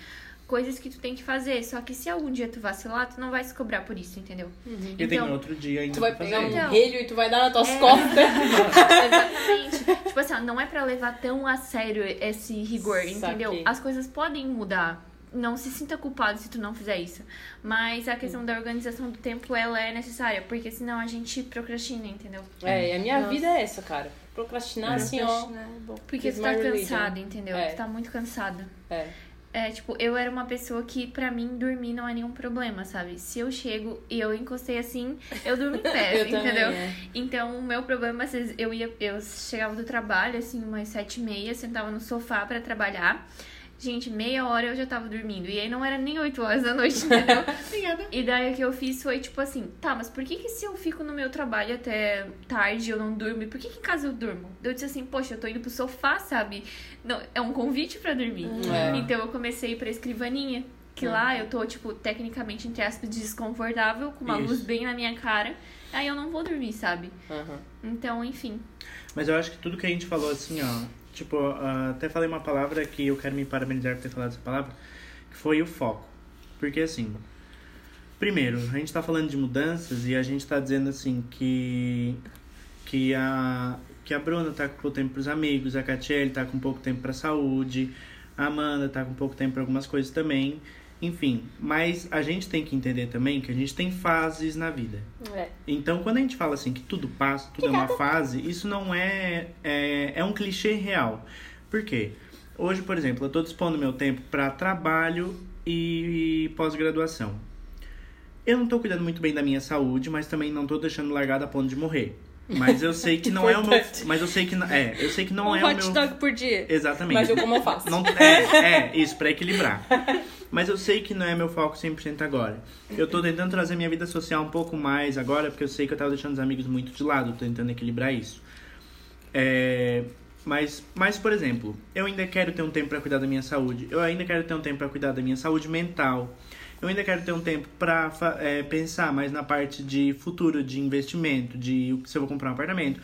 coisas que tu tem que fazer. Só que se algum dia tu vacilar, tu não vai se cobrar por isso, entendeu? E tem outro dia ainda Tu vai pegar um fazer. Então. relho e tu vai dar nas tuas É. costas. Exatamente. tipo assim, ó, não é pra levar tão a sério esse rigor, entendeu? Saquei. As coisas podem mudar. Não se sinta culpado se tu não fizer isso. Mas a questão da organização do tempo, ela é necessária. Porque senão a gente procrastina, entendeu? É, e a minha Nossa. vida é essa, cara. Procrastinar assim, ó. Porque It's tu tá cansado, entendeu? É. Tu tá muito cansado. É. É, tipo, eu era uma pessoa que, pra mim, dormir não é nenhum problema, sabe? Se eu chego e eu encostei assim, eu durmo em pé, entendeu? é. Então, o meu problema, às vezes, eu ia, eu chegava do trabalho, assim, umas sete e meia, sentava no sofá pra trabalhar. Gente, meia hora eu já tava dormindo. E aí não era nem oito horas da noite, entendeu? e daí o que eu fiz foi, tipo assim, tá, mas por que que se eu fico no meu trabalho até tarde eu não durmo? E por que que em casa eu durmo? Eu disse assim, poxa, eu tô indo pro sofá, sabe? Não, é um convite pra dormir. É. Então eu comecei pra escrivaninha. Que lá eu tô, tipo, tecnicamente, entre aspas, desconfortável, com uma Isso. luz bem na minha cara. Aí eu não vou dormir, sabe? Aham. Então, enfim. Mas eu acho que tudo que a gente falou assim, ó. Tipo, ah, até falei uma palavra que eu quero me parabenizar por ter falado essa palavra, que foi o foco. Porque assim, primeiro, a gente tá falando de mudanças e a gente tá dizendo assim que que a que a Bruna tá com pouco tempo pros amigos, a Catiele tá com pouco tempo pra saúde, a Amanda tá com pouco tempo pra algumas coisas também. Enfim, mas a gente tem que entender também que a gente tem fases na vida. É. Então, quando a gente fala assim que tudo passa, tudo é uma fase, isso não é, é. É um clichê real. Por quê? Hoje, por exemplo, eu estou dispondo meu tempo para trabalho e, e pós-graduação. Eu não estou cuidando muito bem da minha saúde, mas também não estou deixando largada a ponto de morrer. Mas eu sei que não é o meu. Mas eu sei que não. É, eu sei que não um é o hot meu. dog por dia. Exatamente. Mas eu como eu faço. Não, é, é, isso, pra equilibrar. Mas eu sei que não é meu foco 100% agora. Eu tô tentando trazer minha vida social um pouco mais agora, porque eu sei que eu tava deixando os amigos muito de lado, tentando equilibrar isso. É, mas, mas, por exemplo, eu ainda quero ter um tempo pra cuidar da minha saúde. Eu ainda quero ter um tempo pra cuidar da minha saúde mental. Eu ainda quero ter um tempo pra fa- é, pensar mais na parte de futuro, de investimento, de se eu vou comprar um apartamento.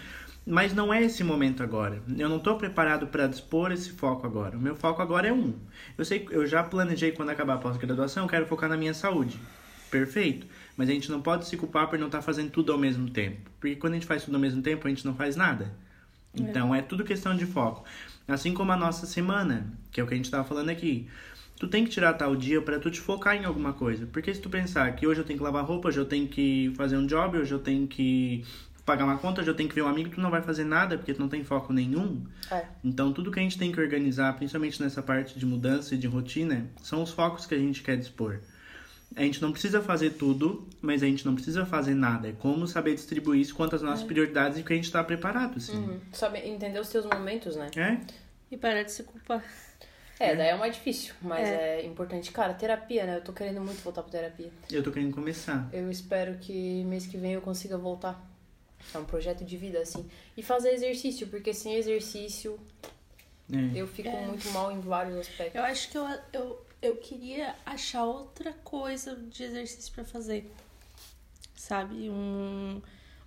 Mas não é esse momento agora. Eu não estou preparado para dispor esse foco agora. O meu foco agora é um. Eu sei, eu já planejei quando acabar a pós-graduação, eu quero focar na minha saúde. Perfeito. Mas a gente não pode se culpar por não estar fazendo tudo ao mesmo tempo. Porque quando a gente faz tudo ao mesmo tempo, a gente não faz nada. Então é tudo questão de foco. Assim como a nossa semana, que é o que a gente estava falando aqui. Tu tem que tirar tal dia para tu te focar em alguma coisa. Porque se tu pensar que hoje eu tenho que lavar roupa, hoje eu tenho que fazer um job, hoje eu tenho que pagar uma conta, eu tenho que ver um amigo, tu não vai fazer nada porque tu não tem foco nenhum. É. Então tudo que a gente tem que organizar, principalmente nessa parte de mudança e de rotina, são os focos que a gente quer dispor. A gente não precisa fazer tudo, mas a gente não precisa fazer nada. É como saber distribuir isso quanto às nossas prioridades e o que a gente está preparado, assim. Uhum. Sabe, entender os teus momentos, né? É? E parar de se culpar. É, daí é mais difícil, mas é. importante. Cara, terapia, né? Eu tô querendo muito voltar pra terapia. Eu tô querendo começar. Eu espero que mês que vem eu consiga voltar. É um projeto de vida, assim. E fazer exercício, porque sem exercício É. eu fico muito mal em vários aspectos. Eu acho que eu, eu, eu queria achar outra coisa de exercício pra fazer. Sabe? Um,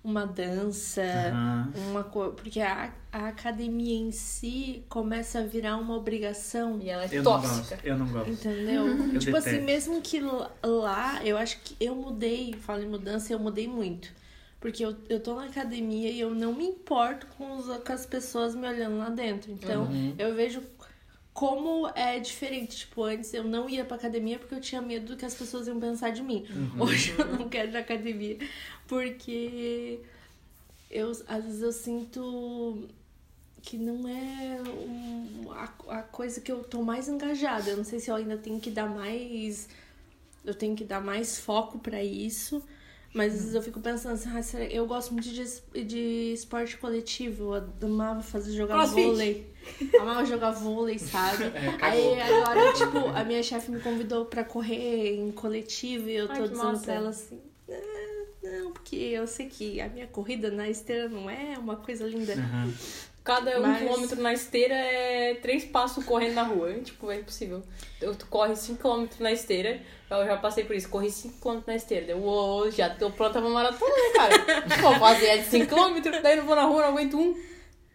uma dança, Aham. uma coisa. Porque a, a academia em si começa a virar uma obrigação. E ela é Eu não tóxica. gosto. Eu não gosto. Entendeu? Eu tipo assim, detesto. mesmo que lá, eu acho que eu mudei, falo em mudança, eu mudei muito. Porque eu, eu tô na academia e eu não me importo com, os, com as pessoas me olhando lá dentro. Então, Uhum. eu vejo como é diferente. Tipo, antes eu não ia pra academia porque eu tinha medo do que as pessoas iam pensar de mim. Uhum. Hoje eu não quero ir na academia. Porque eu, às vezes eu sinto que não é um- a, a coisa que eu tô mais engajada. Eu não sei se eu ainda tenho que dar mais. Eu tenho que dar mais foco pra isso. Mas às vezes eu fico pensando assim, ah, será- eu gosto muito de, de esporte coletivo. Eu amava fazer jogar Crossfit. vôlei. Amava jogar vôlei, sabe? É. Aí agora, tipo, a minha chefe me convidou pra correr em coletivo e eu Ai, tô dizendo massa. pra ela assim. "Ah, Não, porque eu sei que a minha corrida na esteira não é uma coisa linda. Aham. Cada um Mas- quilômetro na esteira é três passos correndo na rua. Tipo, é impossível. Eu, tu corre 5 quilômetros na esteira. Eu já passei por isso. Corri 5 quilômetros na esteira. Deu, uou, já tô pronta pra maratona, né, cara? Vou fazer 5 quilômetros, daí não vou na rua, não aguento um.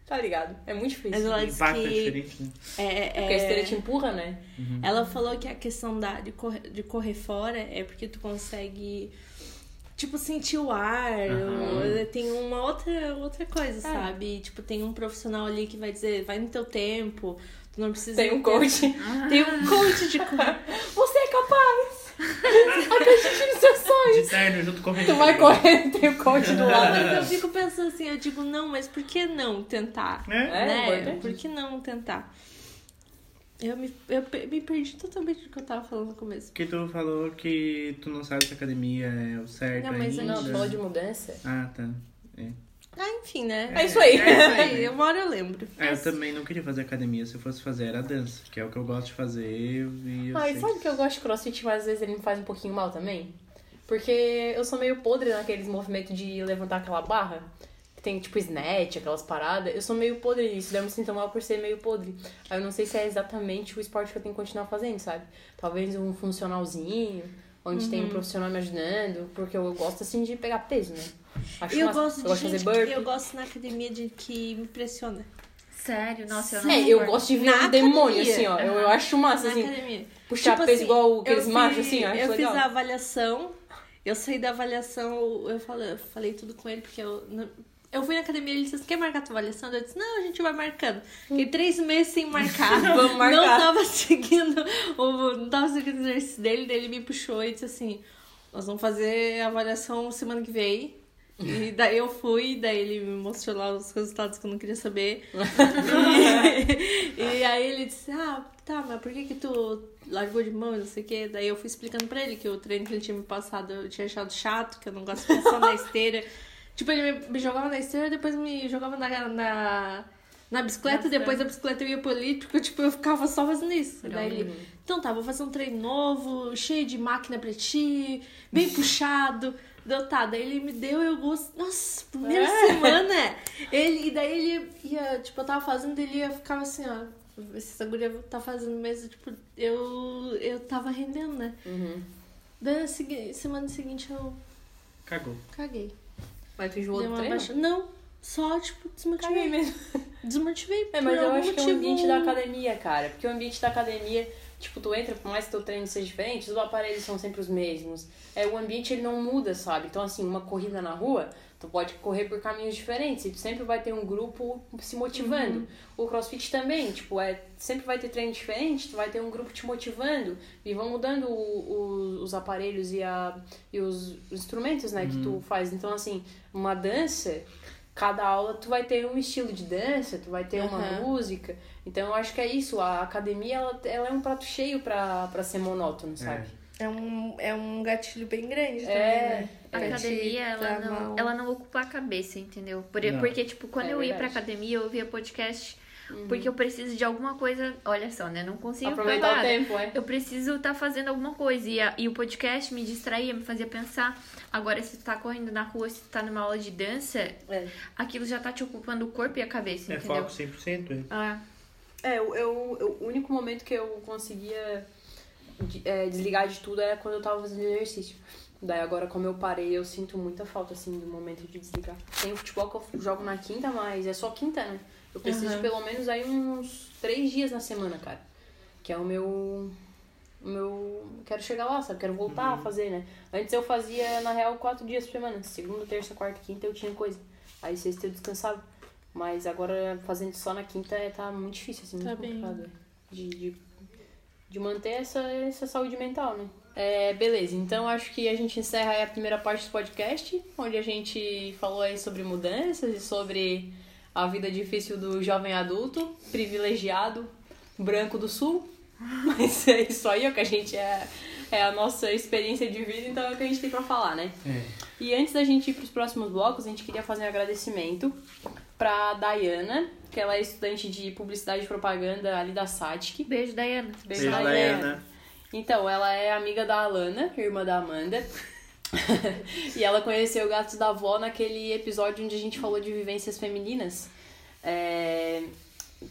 Tá ligado? É muito Mas difícil. ela O disse é que diferente, né? é, Porque a esteira é, te empurra, né? ela falou que a questão da, de, correr, de correr fora é porque tu consegue, tipo, sentir o ar. Ou- tem uma outra, outra É. coisa, sabe? Tipo, tem um profissional ali que vai dizer, vai no teu tempo, tu não precisa... Tem um ter- coach. Tem um coach de correr. Você é capaz! Acredite nos seus sonhos! De terno, junto com Tu vai correndo, tem o coach do lado. mas eu fico pensando assim, eu digo, não, mas por que não tentar? É? É, né? importante. Por que não tentar? Eu me, eu me perdi totalmente do que eu tava falando no começo. Que tu falou que tu não sabe se a academia é o certo Não, mas ainda. Não, falou de mudança. Ah, tá. É. Ah, enfim, né? É isso aí. É isso aí, uma hora eu lembro. É, eu também não queria fazer academia. Se eu fosse fazer, era dança, que é o que eu gosto de fazer. E eu Ai, sei sabe que eu gosto de crossfit, mas às vezes ele me faz um pouquinho mal também? Porque eu sou meio podre naqueles movimentos de levantar aquela barra. Que tem tipo snatch, aquelas paradas. Eu sou meio podre nisso, daí eu me sinto mal por ser meio podre. Aí eu não sei se é exatamente o esporte que eu tenho que continuar fazendo, sabe? Talvez um funcionalzinho, onde tem um profissional me ajudando, porque eu gosto assim de pegar peso, né? Acho eu massa. gosto de eu gosto de gente fazer que eu gosto na academia de que me pressiona. Sério, nossa, eu não É, eu gosto de ver Na um demônio, academia. assim, ó. Eu, eu acho massa, Na assim. academia. Puxar Tipo peso assim, igual aqueles eu machos, assim, ó. Acho Eu legal. fiz a avaliação, eu saí da avaliação, eu falei, eu falei tudo com ele, porque eu, não- Eu fui na academia e ele disse, quer marcar tua avaliação? Eu disse, não, a gente vai marcando. Fiquei três meses sem marcar. Vamos marcar. Não tava seguindo o, não tava seguindo o exercício dele, daí ele me puxou e disse assim, nós vamos fazer a avaliação semana que vem. E daí eu fui, daí ele me mostrou lá os resultados que eu não queria saber. e, e aí ele disse, ah, tá, mas por que que tu largou de mão e não sei o quê? Daí eu fui explicando pra ele que o treino que ele tinha me passado eu tinha achado chato, que eu não gosto de pensar na esteira. Tipo, ele me, jogava na esteira, depois me jogava na, na, na bicicleta, depois da bicicleta eu ia pro elíptico, tipo, eu ficava só fazendo isso. Daí ele, então tá, vou fazer um treino novo, cheio de máquina pra ti, bem puxado. Deu, tá, daí ele me deu eu gosto. Nossa, primeira É. semana! Ele, e daí ele ia, tipo, eu tava fazendo, ele ia ficava assim, ó. Essa guria tá fazendo mesmo, tipo, eu, eu tava rendendo, né? Uhum. Daí na segui- semana seguinte eu Cagou. caguei. Mas tu enjoou Dei do treino? baixa. Não, só, tipo, Caguei desmotivei. mesmo. Desmotivei. É, mas eu acho que é o motivo. ambiente da academia, cara. Porque o ambiente da academia, tipo, tu entra, por mais que teu treino seja diferente, os aparelhos são sempre os mesmos. É, o ambiente, ele não muda, sabe? Então, assim, uma corrida na rua, tu pode correr por caminhos diferentes. E tu sempre vai ter um grupo se motivando. Uhum. O crossfit também, tipo, é, sempre vai ter treino diferente, tu vai ter um grupo te motivando. E vão mudando o- o- os aparelhos e, a, e os, os instrumentos, né, que tu faz. Então, assim, uma dança cada aula tu vai ter um estilo de dança, tu vai ter uma Aham. música. Então eu acho que é isso. A academia ela, ela é um prato cheio pra, pra ser monótono, sabe? É um, é um gatilho bem grande também, É, né? A academia, ela não, ela não ocupa a cabeça, entendeu? Por- Não. Porque, tipo, quando É eu ia pra verdade. academia, eu ouvia podcast, porque eu preciso de alguma coisa. Olha só, né? Não consigo ficar Aproveitar o tempo, é. Eu preciso estar fazendo alguma coisa. E, a- e o podcast me distraía, me fazia pensar. Agora, se tu tá correndo na rua, se tu tá numa aula de dança, É, aquilo já tá te ocupando o corpo e a cabeça, É entendeu? foco 100%. é. Ah, é eu, eu, o único momento que eu conseguia é, desligar de tudo era quando eu tava fazendo exercício. Daí agora, como eu parei, eu sinto muita falta, assim, do momento de desligar. Tem o futebol que eu jogo na quinta, mas é só quinta, né? Eu preciso de Aham. pelo menos aí uns três dias na semana, cara. Que é o meu. O meu. Quero chegar lá, sabe? Quero voltar a fazer, né? Antes eu fazia, na real, quatro dias por semana. Segunda, terça, quarta, quinta eu tinha coisa. Aí sexta eu descansava. Mas agora fazendo só na quinta é, tá muito difícil, assim, muito Tá bem. complicado. De, de, de manter essa, essa saúde mental, né? É, beleza, então acho que a gente encerra aí a primeira parte do podcast, onde a gente falou aí sobre mudanças e sobre a vida difícil do jovem adulto, privilegiado, branco do sul. Mas é isso aí, é o que a gente é, é a nossa experiência de vida, então é o que a gente tem pra falar, né? É. E antes da gente ir pros próximos blocos, a gente queria fazer um agradecimento pra Dayana, que ela é estudante de publicidade e propaganda ali da SATIC. beijo, Dayana. Beijo, Dayana. Então, ela é amiga da Alana, irmã da Amanda. e ela conheceu o Gatos da Avó naquele episódio onde a gente falou de vivências femininas. É,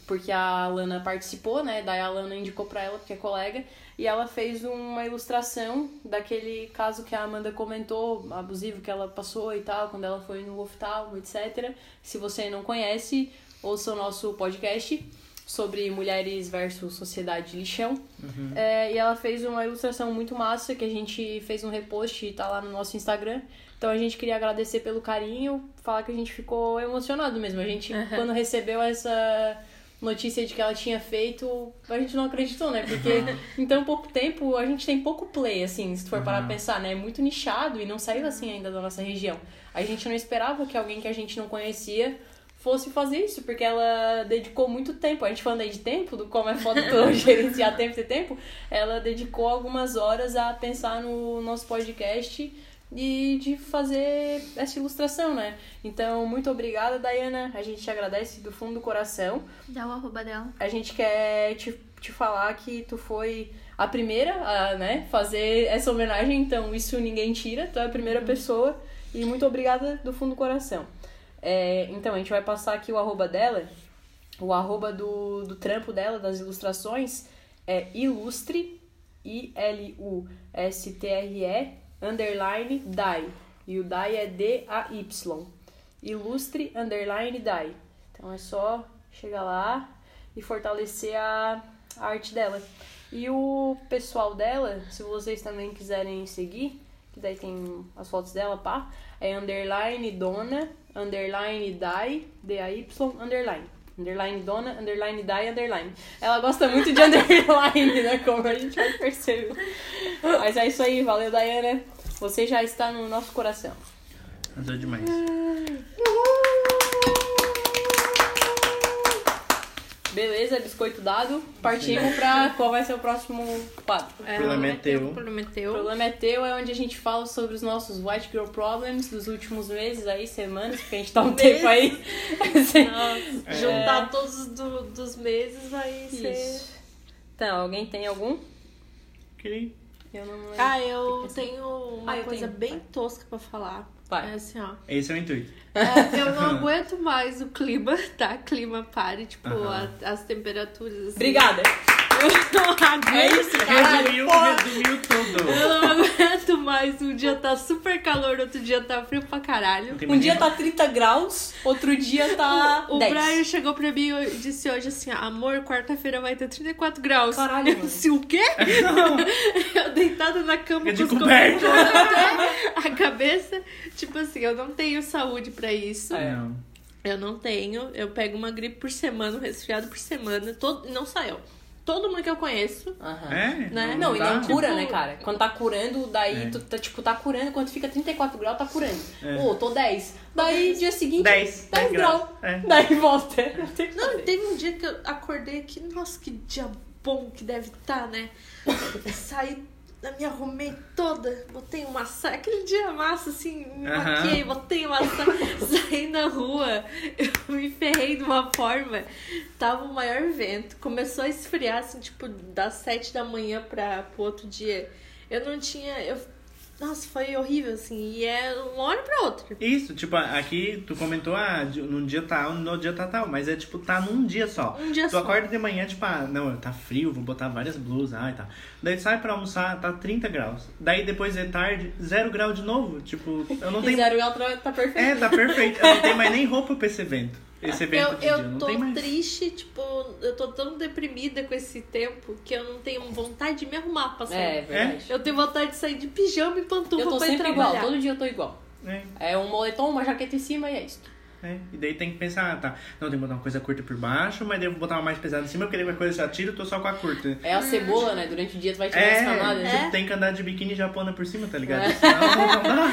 Porque a Alana participou, né? Daí a Alana indicou pra ela, porque é colega. E ela fez uma ilustração daquele caso que a Amanda comentou, abusivo que ela passou e tal, quando ela foi no oftalmo, etc. Se você não conhece, ouça o nosso podcast sobre mulheres versus sociedade lixão. É, e ela fez uma ilustração muito massa que a gente fez um repost e tá lá no nosso Instagram. Então a gente queria agradecer pelo carinho, falar que a gente ficou emocionado mesmo. A gente, quando recebeu essa notícia de que ela tinha feito, a gente não acreditou, né? Porque em tão pouco tempo a gente tem pouco play, assim, se tu for parar pra pensar, né? É muito nichado e não saiu assim ainda da nossa região. A gente não esperava que alguém que a gente não conhecia fosse fazer isso, porque ela dedicou muito tempo. A gente falando aí de tempo, do como é foda tu gerenciar tempo e ter tempo, ela dedicou algumas horas a pensar no nosso podcast e de fazer essa ilustração, né? Então, muito obrigada, Dayana. A gente te agradece do fundo do coração. Dá o arroba dela. A gente quer te, te falar que tu foi a primeira a né, fazer essa homenagem, então isso ninguém tira, tu é a primeira pessoa e muito obrigada do fundo do coração. É, então, a gente vai passar aqui o arroba dela, o arroba do, do trampo dela, das ilustrações, é ilustre, I-L-U-S-T-R-E, underline, dai. E o dai é D-A-Y. Ilustre, underline, dai. Então é só chegar lá e fortalecer a, a arte dela. E o pessoal dela, se vocês também quiserem seguir, que daí tem as fotos dela, pá, é underline dona, underline die, D-A-Y, underline. Underline dona, underline die, underline. Ela gosta muito de underline, né? Como a gente vai perceber. Mas é isso aí, valeu, Daiana. Você já está no nosso coração. Andou demais. Beleza, biscoito dado. Partimos pra qual vai ser o próximo quadro. É, O problema é teu. O problema é O teu. problema é teu, é onde a gente fala sobre os nossos White Girl Problems dos últimos meses aí, semanas, porque a gente tá um Meses? tempo aí. Nossa, É. juntar todos os do- dos meses vai ser. Isso. Então, alguém tem algum? Ok. Eu não lembro. Ah, eu tenho uma Ah, eu coisa tenho. bem tosca pra falar. Vai. É assim, ó. Esse é o intuito. É, eu não aguento mais o clima, tá? Clima pare, tipo, Aham. a- as temperaturas. Assim. Obrigada! É isso, caralho! Resumiu, resumiu tudo. Eu não aguento mais. Um dia tá super calor, outro dia tá frio pra caralho. Um dia tá 30 graus, outro dia tá O 10. Brian chegou pra mim e disse hoje assim: amor, quarta-feira vai ter 34 graus. Caralho, Eu disse, o quê? eu deitada na cama É de com os até a cabeça. Tipo assim, eu não tenho saúde pra isso. É. Eu não tenho. Eu pego uma gripe por semana, um resfriado por semana. Todo... Não só eu. Todo mundo que eu conheço. Aham. É? Né? Não, e dá? não cura, Tipo- né, cara? Quando tá curando, daí É. tu tá, tipo, tá curando, quando fica 34 graus, tá curando. É. Ô, tô 10. Daí, dia seguinte, 10, 10 graus. É. Daí volta. Não Não, teve um dia que eu acordei aqui. Nossa, que dia bom que deve estar, né? Saí, me arrumei toda, botei uma saia. Aquele dia massa, assim, me Aham. maquiei, botei uma saia. Saí na rua, eu me ferrei de uma forma. Tava o maior vento. Começou a esfriar, assim, tipo, das sete da manhã pra, pro outro dia. Eu não tinha. Eu, nossa, foi horrível, assim. E é uma hora pra outra. Isso, tipo, aqui tu comentou, ah, num dia tal, no dia tá tal, mas é tipo, tá num dia só. Um dia tu só. acorda de manhã, tipo, ah, não, tá frio, vou botar várias blusas, ah, e tal. Daí tu sai pra almoçar, tá 30 graus. Daí depois é tarde, zero grau de novo. Tipo, eu não tenho. zero grau tá, tá perfeito. É, tá perfeito. Eu não tenho mais nem roupa pra esse evento. Esse evento Eu, eu tô tem mais. triste, tipo, eu tô tão deprimida com esse tempo que eu não tenho vontade de me arrumar pra sair. É, verdade. Eu tenho vontade de sair de pijama e pantufa Eu tô pra ir sempre trabalhar. igual, todo dia eu tô igual. É, É um moletom, uma jaqueta em cima e é isso. É. E daí tem que pensar, ah, tá. Não, tem que botar uma coisa curta por baixo, mas vou botar uma mais pesada em cima, porque daí qualquer coisa já tiro, eu tô só com a curta. É a cebola, né? Durante o dia tu vai tirar É, as camadas. tipo, É. tem que andar de biquíni japona por cima, tá ligado? É. Senão não dá.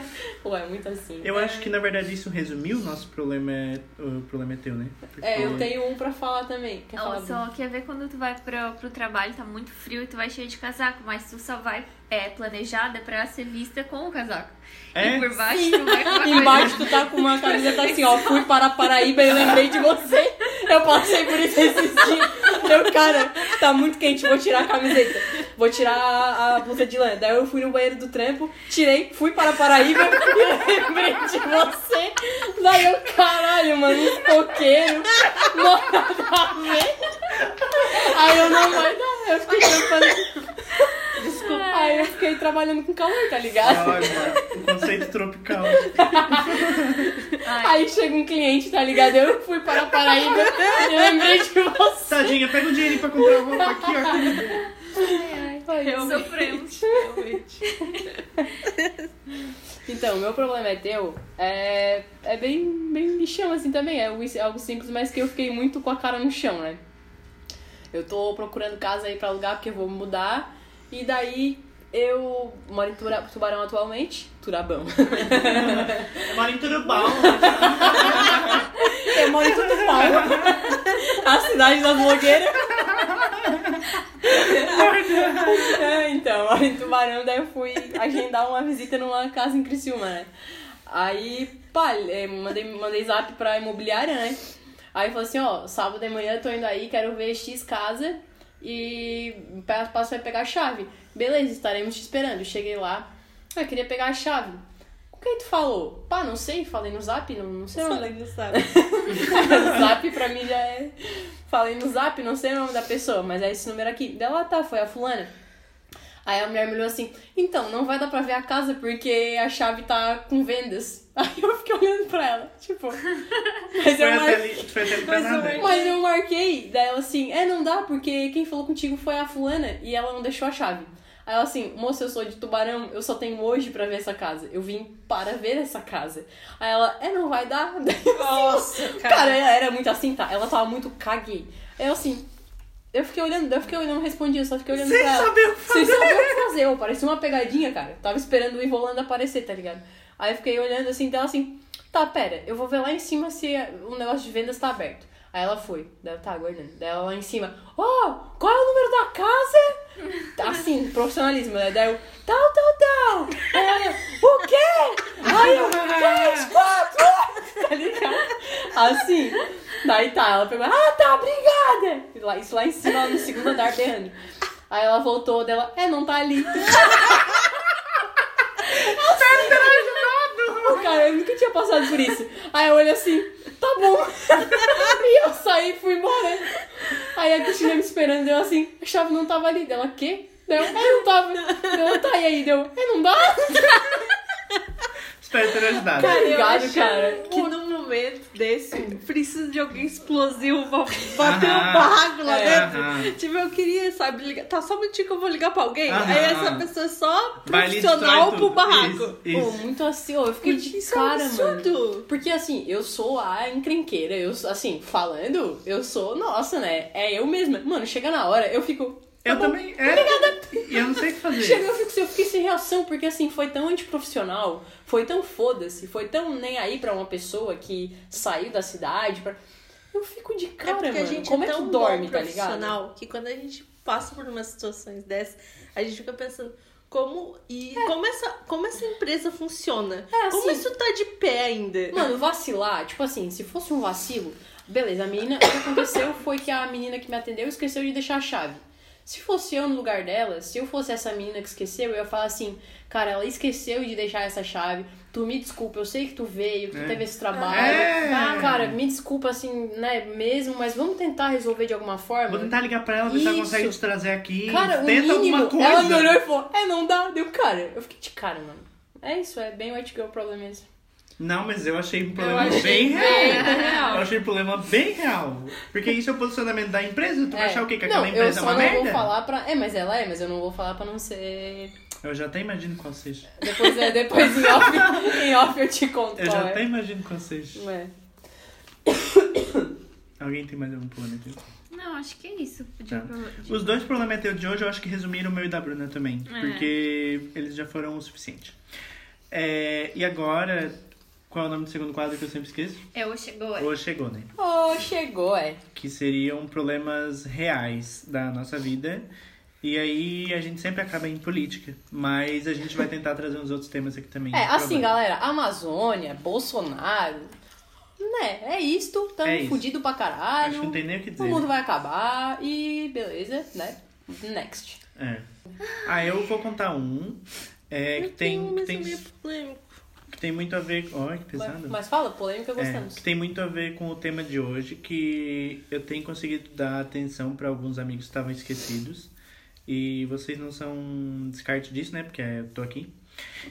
Pô, é muito assim. Eu acho que na verdade isso resumiu o nosso problema é. O problema é teu, né? Porque- É, eu tenho um pra falar também. Quer falar? só quer ver quando tu vai pro, pro trabalho, tá muito frio e tu vai cheio de casaco, mas tu só vai é, planejada pra ser vista com o casaco. É? E por baixo tu vai com uma coisa. Embaixo tu tá com uma camiseta assim, ó, fui para a Paraíba e lembrei de você. Eu passei por isso esses dias. Eu, cara, tá muito quente, vou tirar a camiseta. Vou tirar a, a blusa de lã. Daí eu fui no banheiro do trampo, tirei, fui para a Paraíba e lembrei de você. Daí eu, caralho, mano, uns coqueiros. Nada a ver. Aí eu não vai dar. Eu fiquei trabalhando. Desculpa. Aí eu fiquei trabalhando com calor, tá ligado? Olha, o conceito tropical. Ai, Aí chega um cliente, tá ligado? Eu fui para a Paraíba e lembrei de você. Tadinha, pega o dinheirinho pra comprar roupa aqui, ó. ai, Realmente. sofremos. Então, meu problema é teu. É, é bem, bem bichão assim também. É algo é algo simples, mas que eu fiquei muito com a cara no chão, né? Eu tô procurando casa aí pra alugar porque eu vou mudar. E daí eu moro em Tura- Tubarão atualmente. Turabão. Mora em Turubal. Eu moro em Tutupau. a cidade das blogueiras. é, então, eu moro em Tubarão, daí eu fui agendar uma visita numa casa em Criciúma, né? Aí, pá, eh, mandei, mandei zap pra imobiliária, né? Aí falou assim, ó, sábado de manhã eu tô indo aí, quero ver X casa e pa- passo vai pegar a chave. Beleza, estaremos te esperando. Eu cheguei lá, eu queria pegar a chave. Com quem tu falou? Pá, não sei, falei no zap, não, não sei o nome Falei, não sabe. zap pra mim já é. Falei no zap, não sei o nome da pessoa, mas é esse número aqui. Daí ela tá, foi a fulana. Aí a mulher me olhou assim, então, não vai dar pra ver a casa porque a chave tá com vendas. Aí eu fiquei olhando pra ela, tipo. Mas eu, mar... Mas eu mas eu marquei. Daí ela assim, é, não dá porque quem falou contigo foi a fulana e ela não deixou a chave. Aí ela assim, moça, eu sou de Tubarão, eu só tenho hoje pra ver essa casa. Eu vim para ver essa casa. Aí ela, é, não vai dar. Nossa, Cara, cara. ela era muito assim, tá? Ela tava muito caguei. Aí eu assim, eu fiquei olhando, eu fiquei olhando, não respondi, eu só fiquei olhando Sem pra ela. saber o que Sem saber o que fazer. Eu parecia uma pegadinha, cara. Tava esperando o Ivolanda aparecer, tá ligado? Aí eu fiquei olhando assim, dela assim, tá, pera, eu vou ver lá em cima se o negócio de vendas tá aberto. Aí ela foi, daí eu tá aguardando. Daí ela lá em cima, ó, qual é o número da casa? Assim, profissionalismo, né? Daí eu, tal, tal, tal. Aí ela, o quê? Aí eu, três, quatro, tá ligado? Assim, daí tá, ela pegou, ah, tá, obrigada. E lá- Isso lá em cima, no segundo andar, berrando. Aí ela voltou dela, é, não tá ali. Cara, eu nunca tinha passado por isso. Aí eu olhei assim, tá bom. e eu saí e fui embora. Aí a Cristina me esperando, deu assim, a chave não tava ali. Dela, quê? Deu, é, não tava. Deu, tá, e aí? Deu, é, não dá? Espero ter ajudado. Cara, eu Obrigado, acho cara. que num momento desse precisa de alguém explosivo pra bater um barraco lá É, dentro. aham. Tipo, eu queria, sabe, ligar. Tá só um minutinho que eu vou ligar pra alguém. Aham. Aí essa pessoa é só Vai profissional destrói pro tudo. barraco. Isso, Pô, isso. muito assim, ó, eu fiquei de Isso é um cara, mano. absurdo. Porque assim, eu sou a encrenqueira, eu, assim, falando, eu sou, nossa, né? É eu mesma. Mano, chega na hora, eu fico. Tá Eu bom. também. É, e eu não sei o que fazer. Chega, eu, fico, eu fiquei sem reação, porque assim, foi tão antiprofissional, foi tão foda-se, foi tão nem aí pra uma pessoa que saiu da cidade. Pra... Eu fico de É cara, porque mano. a gente Como é é, que dorme, tá ligado? profissional que quando a gente passa por umas situações dessas, a gente fica pensando como e como essa como essa empresa funciona. É, como assim- isso tá de pé ainda. Mano, vacilar, tipo assim, se fosse um vacilo, beleza, a menina, o que aconteceu foi que a menina que me atendeu esqueceu de deixar a chave. Se fosse eu no lugar dela, se eu fosse essa menina que esqueceu, eu ia falar assim, cara, ela esqueceu de deixar essa chave, tu me desculpa, eu sei que tu veio, que tu É. teve esse trabalho. É. Ah, cara, me desculpa assim, né, mesmo, mas vamos tentar resolver de alguma forma. Vou tentar ligar pra ela, ver se ela consegue te trazer aqui. Cara, o Tenta mínimo, alguma coisa. ela me olhou e falou, é, não dá, deu cara. Eu fiquei de cara, mano. É isso, é bem white girl problem mesmo. Não, mas eu achei um problema achei bem bem real. real. Eu achei um problema bem real. Porque isso é o posicionamento da empresa. Tu vai É. achar o quê? Que não, aquela empresa eu é uma não merda? vou falar pra. É, mas ela é, mas eu não vou falar pra não ser. Eu já até imagino qual seja. Depois, é, depois em, off, em off eu te conto Eu qual já é. até imagino qual seja. É. Alguém tem mais algum problema teu? Não, acho que é isso. De- Tá. de- Os dois problemas teu de hoje eu acho que resumiram o meu e da Bruna também. É. Porque eles já foram o suficiente. É, e agora, qual é o nome do segundo quadro que eu sempre esqueço? É, o chegou. é. Ou chegou, né? Oh, chegou, é. que seriam problemas reais da nossa vida. E aí a gente sempre acaba em política, mas a gente vai tentar trazer uns outros temas aqui também. É, assim, Problema. galera, Amazônia, Bolsonaro. Né, é isto, tamo É fudido pra Acho que caralho. não tem nem o que O dizer. mundo vai acabar e beleza, né? Next. É. Ah, eu vou contar um é, que, tem, que, tem, meio polêmico. Tem muito a ver. Olha que Mas, pesado. mas fala, polêmica É, gostamos. que tem muito a ver com o tema de hoje, que eu tenho conseguido dar atenção para alguns amigos que estavam esquecidos. E vocês não são um descarte disso, né? Porque eu tô aqui.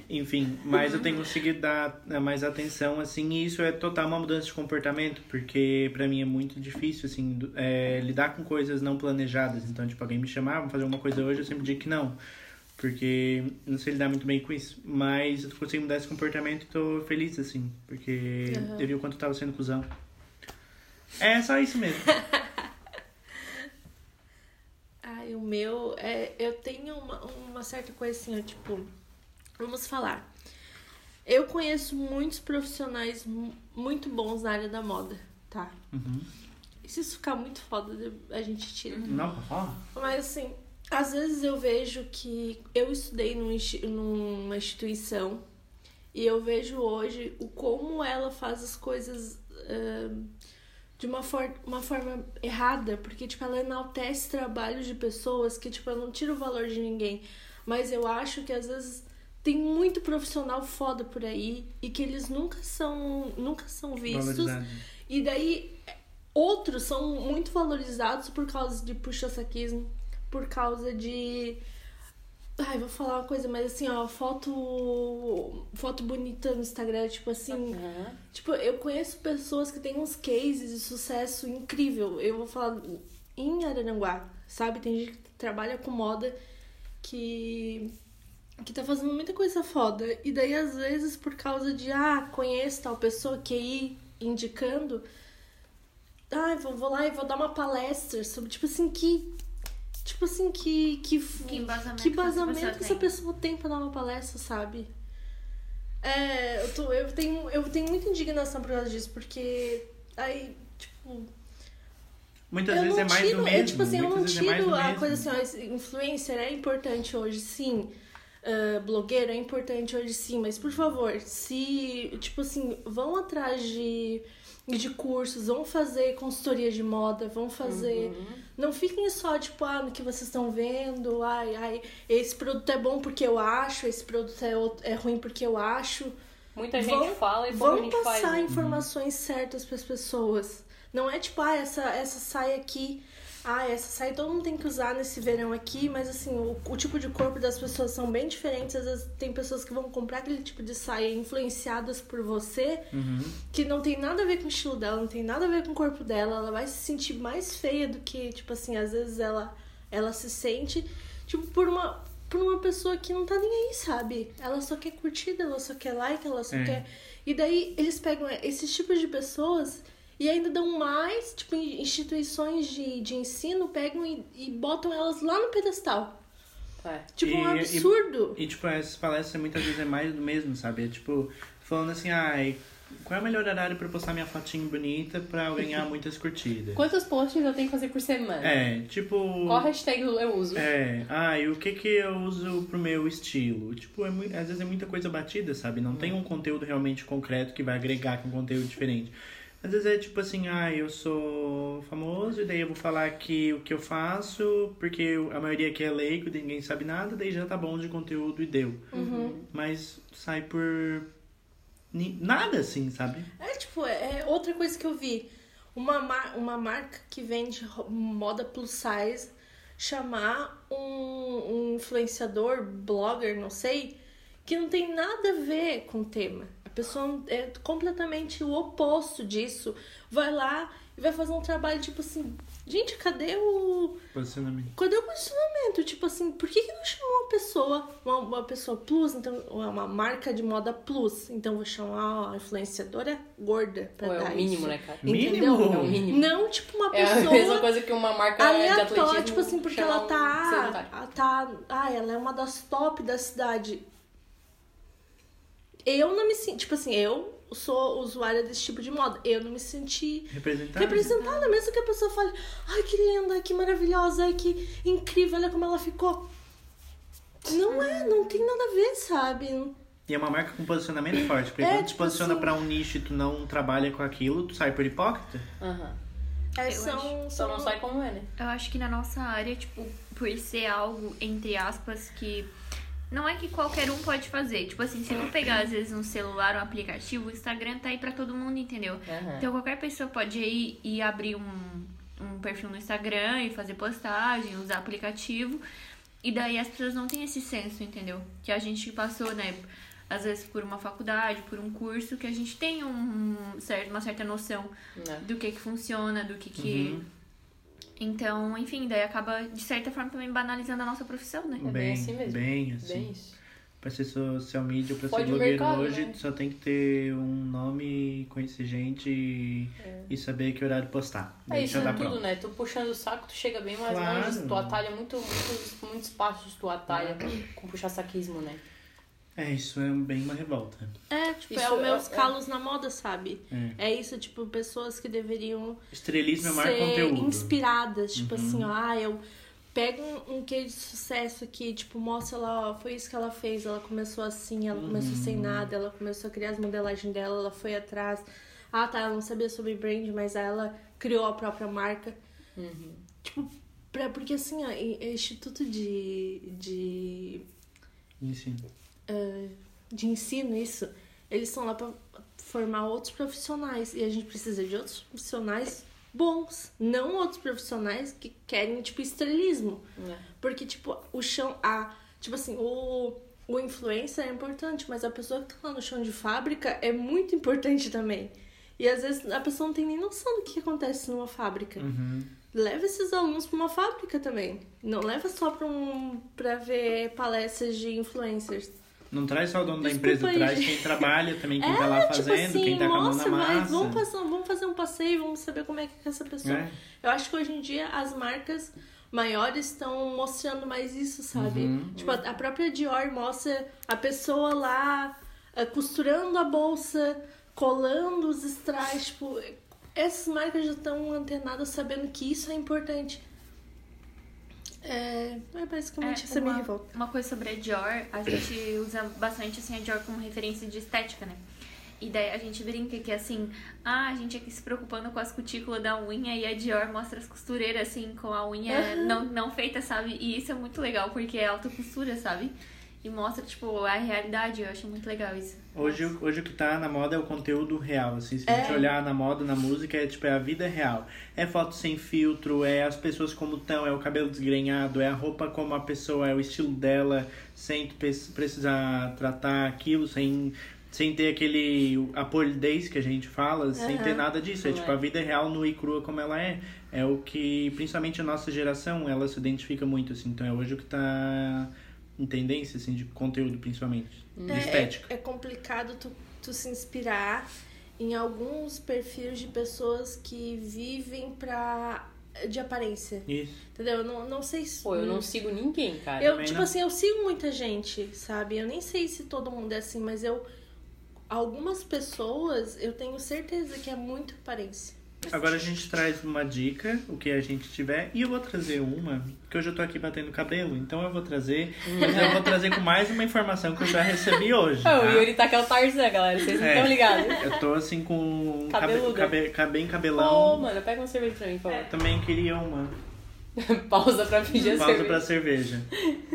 Enfim, mas eu tenho conseguido dar mais atenção, assim, e isso é total uma mudança de comportamento, porque pra mim é muito difícil, assim, é, lidar com coisas não planejadas. Então, tipo, alguém me chamar, vamos fazer uma coisa hoje, eu sempre digo que não. Porque não sei lidar muito bem com isso. Mas eu consigo mudar esse comportamento e tô feliz, assim. Porque Uhum. eu vi o quanto eu tava sendo cuzão. É só isso mesmo. Ai, o meu é. Eu tenho uma, uma certa coisa assim, ó, tipo. Vamos falar. Eu conheço muitos profissionais mu- muito bons na área da moda, tá? Uhum. E se isso ficar muito foda, a gente tira. Não, fala. Mas assim, às vezes eu vejo que eu estudei numa instituição e eu vejo hoje o como ela faz as coisas ahn, de uma, for uma forma errada, porque tipo, ela enaltece trabalhos de pessoas que tipo, eu não tiro o valor de ninguém, mas eu acho que às vezes tem muito profissional foda por aí e que eles nunca são nunca são vistos. E daí, outros são muito valorizados por causa de puxa-saquismo, por causa de. Ai, vou falar uma coisa, mas assim, ó, foto. Foto bonita no Instagram, tipo assim. Uhum. Tipo, eu conheço pessoas que têm uns cases de sucesso incrível. Eu vou falar em Araranguá, sabe? Tem gente que trabalha com moda que que tá fazendo muita coisa foda. E daí, às vezes, por causa de, ah, conheço tal pessoa que ir indicando, ah, vou, vou lá e vou dar uma palestra sobre, tipo assim, que. Tipo assim, que. Que, Que embasamento que que essa embasamento pessoa que essa tem. pessoa tem pra dar uma palestra, sabe? É, eu, tô, eu, tenho, eu tenho muita indignação por causa disso, porque. Aí, tipo. Muitas eu vezes não é mais tiro, do mesmo. é, tipo assim, eu não vezes é tiro a coisa assim, ó, influencer é importante hoje, sim. Ah, blogueiro é importante hoje, sim. Mas, por favor, se, tipo assim, vão atrás de, de cursos, vão fazer consultoria de moda, vão fazer... Uhum. Não fiquem só, tipo, ah, no que vocês estão vendo, ai, ai, esse produto é bom porque eu acho, esse produto é, out- é ruim porque eu acho. Muita gente Vão- fala e Vão gente faz. passar né? informações certas para as pessoas. Não é tipo, ah, essa, essa saia aqui, ah, essa saia todo mundo tem que usar nesse verão aqui, mas assim, o, o tipo de corpo das pessoas são bem diferentes. Às vezes tem pessoas que vão comprar aquele tipo de saia influenciadas por você, Uhum. que não tem nada a ver com o estilo dela, não tem nada a ver com o corpo dela, ela vai se sentir mais feia do que, tipo assim, às vezes ela, ela se sente, tipo, por uma, por uma pessoa que não tá nem aí, sabe? Ela só quer curtida, ela só quer like, ela só É. quer. E daí eles pegam esses tipos de pessoas e ainda dão mais, tipo, instituições de, de ensino pegam e, e botam elas lá no pedestal. É. Tipo, um E- e- absurdo. E, tipo, essas palestras muitas vezes é mais do mesmo, sabe? É tipo, falando assim, ai, qual é o melhor horário pra postar minha fotinho bonita pra eu ganhar muitas curtidas? Quantos posts eu tenho que fazer por semana? É, tipo. Qual hashtag eu uso? É, ah, e o que que eu uso pro meu estilo? Tipo, é às vezes é muita coisa batida, sabe? Não tem um conteúdo realmente concreto que vai agregar com conteúdo diferente. Às vezes é tipo assim, ah, eu sou famoso e daí eu vou falar aqui o que eu faço, porque a maioria aqui é leigo, ninguém sabe nada, daí já tá bom de conteúdo e deu. Uhum. Mas sai por nada assim, sabe? É tipo, é outra coisa que eu vi. Uma, mar uma marca que vende moda plus size chamar um, um influenciador, blogger, não sei, que não tem nada a ver com o tema. A pessoa é completamente o oposto disso. Vai lá e vai fazer um trabalho tipo assim, gente, cadê o. Posicionamento. Cadê o posicionamento? Tipo assim, por que, que não chamou uma pessoa, uma, uma pessoa plus, então, uma marca de moda plus? Então vou chamar uma influenciadora gorda pra Pô, é dar o mínimo, isso. né, cara? Mínimo? Entendeu? É o mínimo. Não, tipo, uma É a pessoa mesma coisa que uma marca de atletismo. aleatória, tipo assim, porque ela um tá, ela tá. Ah, ela é uma das top da cidade. Eu não me sinto, tipo assim, eu sou usuária desse tipo de moda. Eu não me senti Representar. representada, mesmo que a pessoa fale, ai que linda, que maravilhosa, que incrível, olha como ela ficou. Não é, não tem nada a ver, sabe? E é uma marca com posicionamento forte, porque É, quando tu tipo posiciona assim- pra um nicho e tu não trabalha com aquilo, tu sai por hipócrita. Aham. É, Eu são, acho. Só são não sai como é, né? Eu acho que na nossa área, tipo, por ser algo, entre aspas, que. Não é que qualquer um pode fazer. Tipo assim, se eu pegar, às vezes, um celular, um aplicativo, o Instagram tá aí pra todo mundo, entendeu? Aham. Então qualquer pessoa pode ir e abrir um, um perfil no Instagram e fazer postagem, usar aplicativo. E daí as pessoas não têm esse senso, entendeu? Que a gente passou, né? Às vezes por uma faculdade, por um curso, que a gente tem um certo, uma certa noção Né? do que que funciona, do que que... Uhum. Então, enfim, daí acaba, de certa forma, também banalizando a nossa profissão, né? É bem assim mesmo. Bem assim. Bem isso. Pra ser social media, pra Pode ser blogueiro mercado, hoje, né? tu só tem que ter um nome, conhecer gente e, e saber que horário postar. É isso, é tudo, pronto. né? Tu puxando o saco, tu chega bem mais Claro. longe. Tu atalha muito, muitos, muitos passos, tu atalha com puxar saquismo, né? É, isso é bem uma revolta. É, tipo, é Isso os meus é- é- calos na moda, sabe? É. É isso, tipo, pessoas que deveriam Estrelismo é conteúdo. inspiradas. Tipo Uhum. assim, ó, ah, eu pego um, um case de sucesso aqui, tipo, mostra lá, ó, foi isso que ela fez. Ela começou assim, ela começou sem Uhum. nada, ela começou a criar as modelagens dela, ela foi atrás. Ah, tá, ela não sabia sobre brand, mas ela criou a própria marca. Uhum. Tipo, pra, porque assim, ó, Instituto de, de Ensino. Eh, de ensino, isso, eles estão lá pra formar outros profissionais. E a gente precisa de outros profissionais bons, não outros profissionais que querem, tipo, estrelismo. É. Porque, tipo, o chão. A, tipo assim, o, o influencer é importante, mas a pessoa que tá lá no chão de fábrica é muito importante também. E às vezes a pessoa não tem nem noção do que acontece numa fábrica. Uhum. Leva esses alunos para uma fábrica também. Não leva só para um, pra ver palestras de influencers. Não traz só o dono da Desculpa empresa, aí. traz quem trabalha também, quem tá lá tipo fazendo, assim, quem tá com a mão na massa. vamos, passar, vamos fazer um passeio, vamos saber como é que é essa pessoa. É. Eu acho que hoje em dia as marcas maiores estão mostrando mais isso, sabe? Uhum. Tipo, a a própria Dior mostra a pessoa lá eh, costurando a bolsa, colando os strass, tipo, essas marcas já estão antenadas sabendo que isso é importante. É, é basicamente essa minha uma, revolta. uma coisa sobre a Dior, a gente usa bastante assim, a Dior como referência de estética, né? E daí a gente brinca que assim, ah, a gente aqui se preocupando com as cutículas da unha e a Dior mostra as costureiras assim, com a unha Aham. não, não feita, sabe? E isso é muito legal porque é alta costura, sabe? E mostra, tipo, a realidade, eu acho muito legal isso. Hoje, hoje o que tá na moda é o conteúdo real, assim, se a gente É. olhar na moda, na música, é tipo, é a vida real. É foto sem filtro, é as pessoas como estão, é o cabelo desgrenhado, é a roupa como a pessoa, é o estilo dela, sem precisar tratar aquilo, sem, sem ter aquele, a polidez que a gente fala, sem Aham. ter nada disso. É tipo, é. a vida real nua e crua como ela é. É o que, principalmente a nossa geração, ela se identifica muito, assim. Então é hoje o que tá em tendência, assim, de conteúdo, principalmente. De É, estética. é, é complicado tu, tu se inspirar em alguns perfis de pessoas que vivem pra, de aparência. Isso. Entendeu? Eu não, não sei se. Pô, eu não sigo ninguém, cara. Eu, também tipo não. assim, eu sigo muita gente, sabe? Eu nem sei se todo mundo é assim, mas eu. Algumas pessoas eu tenho certeza que é muito aparência. Agora a gente traz uma dica, o que a gente tiver, e eu vou trazer uma, que hoje eu tô aqui batendo cabelo, então eu vou trazer, mas eu vou trazer com mais uma informação que eu já recebi hoje. Ah, Tá? o Yuri tá que é o Tarzan, galera. Vocês não É. estão ligados. Eu tô assim com cabe, Cabeluda. cabe, cabe- cabelão. Ô, mano, pega uma cerveja pra mim, por favor. Também queria uma Pausa pra pedir a pausa cerveja. pra cerveja.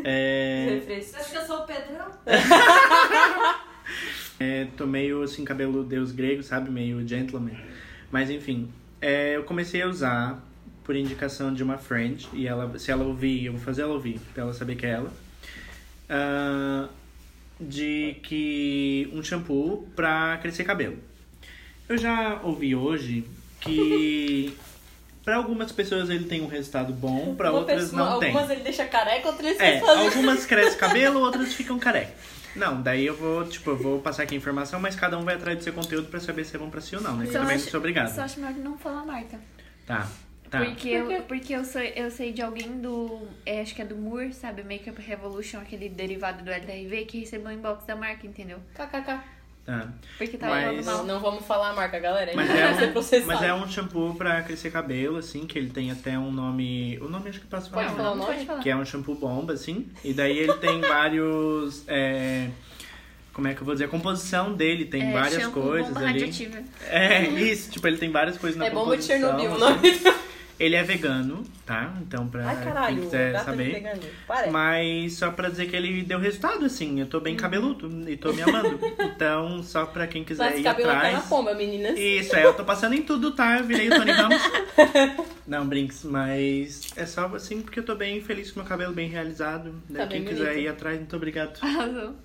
É, Acho que eu sou o Pedrão? é, tô meio assim, cabelo deus grego, sabe? Meio gentleman. Mas enfim, é, eu comecei a usar por indicação de uma friend. E ela, se ela ouvir, eu vou fazer ela ouvir, pra ela saber que é ela. Ah, de que um shampoo pra crescer cabelo. Eu já ouvi hoje que pra algumas pessoas ele tem um resultado bom, pra Uma outras pessoa- não tem. Algumas ele deixa careca, outras É, algumas crescem cabelo, outras ficam careca. Não, daí eu vou, tipo, eu vou passar aqui a informação, mas cada um vai atrás do seu conteúdo pra saber se é bom pra si ou não, né? Eu Só também acho- não sou obrigado. Só acho melhor não falar a marca. Tá, tá. Porque, eu, porque eu, sei, eu sei de alguém do. é, acho que é do Moore, sabe? Makeup Revolution, aquele derivado do LRV, que recebeu o inbox da marca, entendeu? KKK. Tá. Porque tá Mas- mal. não vamos falar a marca, galera. Mas é, um, mas é um shampoo pra crescer cabelo, assim, que ele tem até um nome. O nome acho que posso falar. Pode né? falar o nome? pode falar. Que é um shampoo bomba, assim. E daí ele tem vários. é, como é que eu vou dizer? A composição dele tem É, várias shampoo coisas bomba ali. radioativa. É, isso, tipo, ele tem várias coisas na É bomba de composição. Chernobyl o assim. nome. Ele é vegano, tá? Então, pra Ai, caralho. quem quiser de saber. Mas só pra dizer que ele deu resultado, assim. Eu tô bem cabeludo e tô me amando. Então, só pra quem quiser Mas ir cabelo tá na atrás. pomba, meninas. Isso, é, eu tô passando em tudo, tá? Eu virei o Tony Ramos. Não, brinks, mas é só assim porque eu tô bem feliz com meu cabelo bem realizado. Tá bem quem quiser bonito. ir atrás, muito obrigado. Arrasou.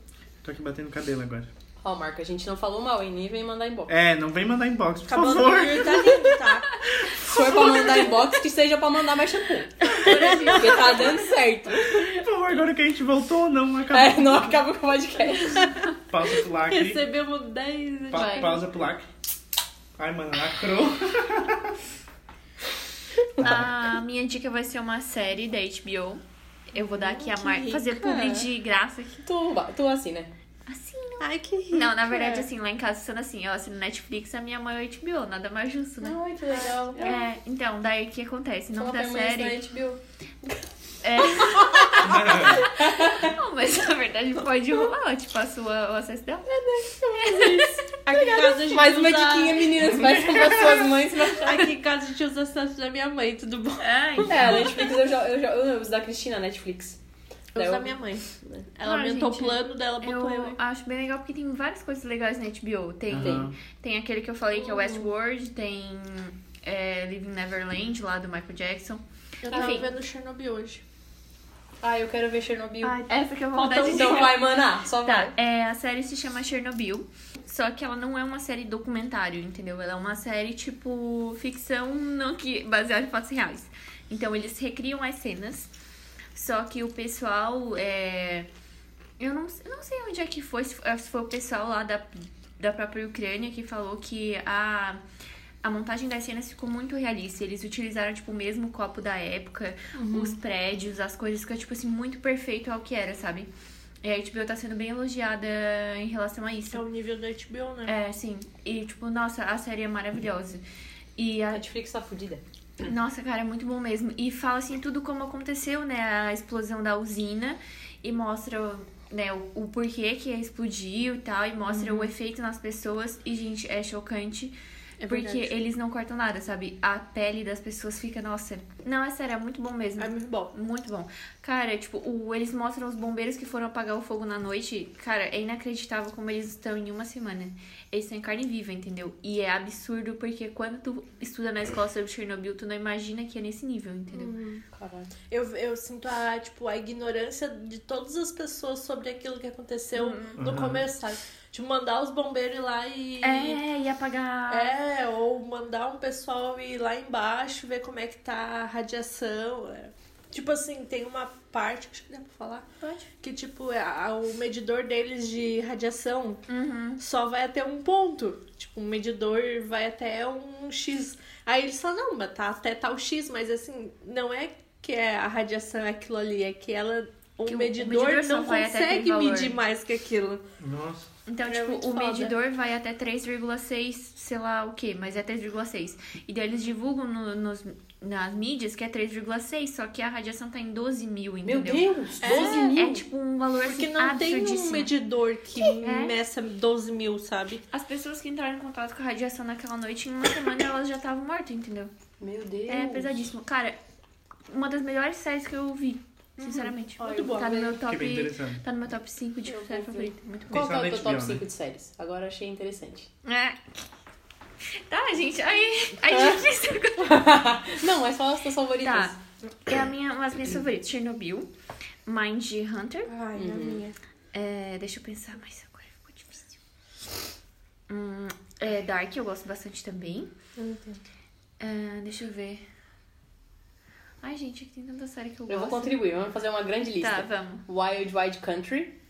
Tô aqui batendo cabelo agora. Ó, Marco, a gente não falou mal, hein? Nem vem mandar inbox. É, não vem mandar inbox, por Cabelo do favor. Yuri tá lindo, tá? Se for pra mandar inbox, que seja pra mandar mais shampoo. Porque tá dando certo. Por favor, agora que a gente voltou, não acabou. É, não acaba com o podcast. Pausa pro lacre. Recebemos 10 Pa Vai. pausa pro lacre. Ai, mano, lacrou. A minha dica vai ser uma série da HBO. Eu vou dar aqui a marca. Fazer publi de graça aqui. Tu, tu assim, né? Assim. Ai, que rico. Não, na verdade, assim, lá em casa sendo assim, eu assino Netflix, a minha mãe é HBO, nada mais justo, né? Ai, que legal. É, então, daí o que acontece? O nome da série. HBO. É. Não, mas na verdade pode rolar, eu te passo o, o acesso dela. Aqui em casa a gente Mais uma usa... diquinha, meninas. Vai para suas mães. Vai... Aqui em casa a gente usa acesso da minha mãe, tudo bom? É, então. É, a Netflix eu já, eu já eu uso da Cristina, Netflix. Eu uso da minha mãe. Ela Ah, aumentou gente, o plano dela, botou eu. Eu acho bem legal porque tem várias coisas legais na HBO. Tem, Aham. tem aquele que eu falei que é Westworld, tem é, Living Neverland lá do Michael Jackson. Eu tava Enfim. vendo Chernobyl hoje. Ah, eu quero ver Chernobyl. essa que eu vou um de Então vai, maná. Só Tá, vai. é, a série se chama Chernobyl. Só que ela não é uma série documentário, entendeu? Ela é uma série, tipo, ficção não que baseada em fatos reais. Então, eles recriam as cenas. Só que o pessoal é. Eu não, eu não sei onde é que foi, se foi, o pessoal lá da, da própria Ucrânia que falou que a, a montagem das cenas ficou muito realista. Eles utilizaram, tipo, o mesmo copo da época, os prédios, as coisas, ficou, tipo assim, muito perfeito ao que era, sabe? E a HBO tá sendo bem elogiada em relação a isso. É o nível da HBO, né? É, sim. E, tipo, nossa, a série é maravilhosa. E a, Netflix tá fudida. Nossa, cara, é muito bom mesmo. E fala assim tudo como aconteceu, né? A explosão da usina e mostra, né, o, o porquê que explodiu e tal, e mostra o efeito nas pessoas. E, gente, é chocante. É porque verdade. eles não cortam nada, sabe? A pele das pessoas fica, nossa. Não, é sério, é muito bom mesmo. É muito bom. Muito bom. Cara, tipo, o, eles mostram os bombeiros que foram apagar o fogo na noite. Cara, é inacreditável como eles estão em uma semana. Eles estão em carne viva, entendeu? E é absurdo porque quando tu estuda na escola sobre Chernobyl, tu não imagina que é nesse nível, entendeu? Caralho. Eu, eu sinto a, tipo, a ignorância de todas as pessoas sobre aquilo que aconteceu no Uhum. começo, sabe? Tipo, mandar os bombeiros ir lá e. É, e apagar. É, ou mandar um pessoal ir lá embaixo ver como é que tá a radiação. é. Tipo assim, tem uma parte, acho que dá pra falar, Pode. que tipo, é a- o medidor deles de radiação Uhum. só vai até um ponto. Tipo, um medidor vai até um X. Aí eles falam, não, mas tá até tal X, mas assim, não é que é a radiação é aquilo ali, é que ela. O, Que o- o medidor, medidor não consegue medir mais que aquilo. Nossa. Então, É tipo, o foda. medidor vai até 3,6, sei lá o que, mas é 3,6. E daí eles divulgam no- nos, nas mídias que é 3,6, só que a radiação tá em 12 mil, Meu entendeu? Deus! É. 12 mil! É tipo um valor Porque assim, não tem um absurdíssimo. medidor que É. meça 12 mil, sabe? As pessoas que entraram em contato com a radiação naquela noite, em uma semana elas já estavam mortas, entendeu? Meu Deus! É pesadíssimo. Cara, uma das melhores séries que eu vi, Uhum. sinceramente. Muito bom. Tá no meu bem top. interessante. Tá no meu top 5 de série favorita. Muito bom. Qual que é o teu top HBO, 5 né? de séries? Agora achei interessante. É. Tá, gente. Aí, aí é difícil agora. Não, mas fala as tuas favoritas. Tá. É a minha, das minhas favoritas. Chernobyl, Mind Hunter. Ai, a minha. É, deixa eu pensar, mas agora ficou difícil. Hum, é, Dark, eu gosto bastante também. Eu não entendo. É, deixa eu ver. Ai, gente, tem tanta série que eu, Eu vou gosto. contribuir, vamos fazer uma grande lista. Tá, vamos. Wild Wild Country.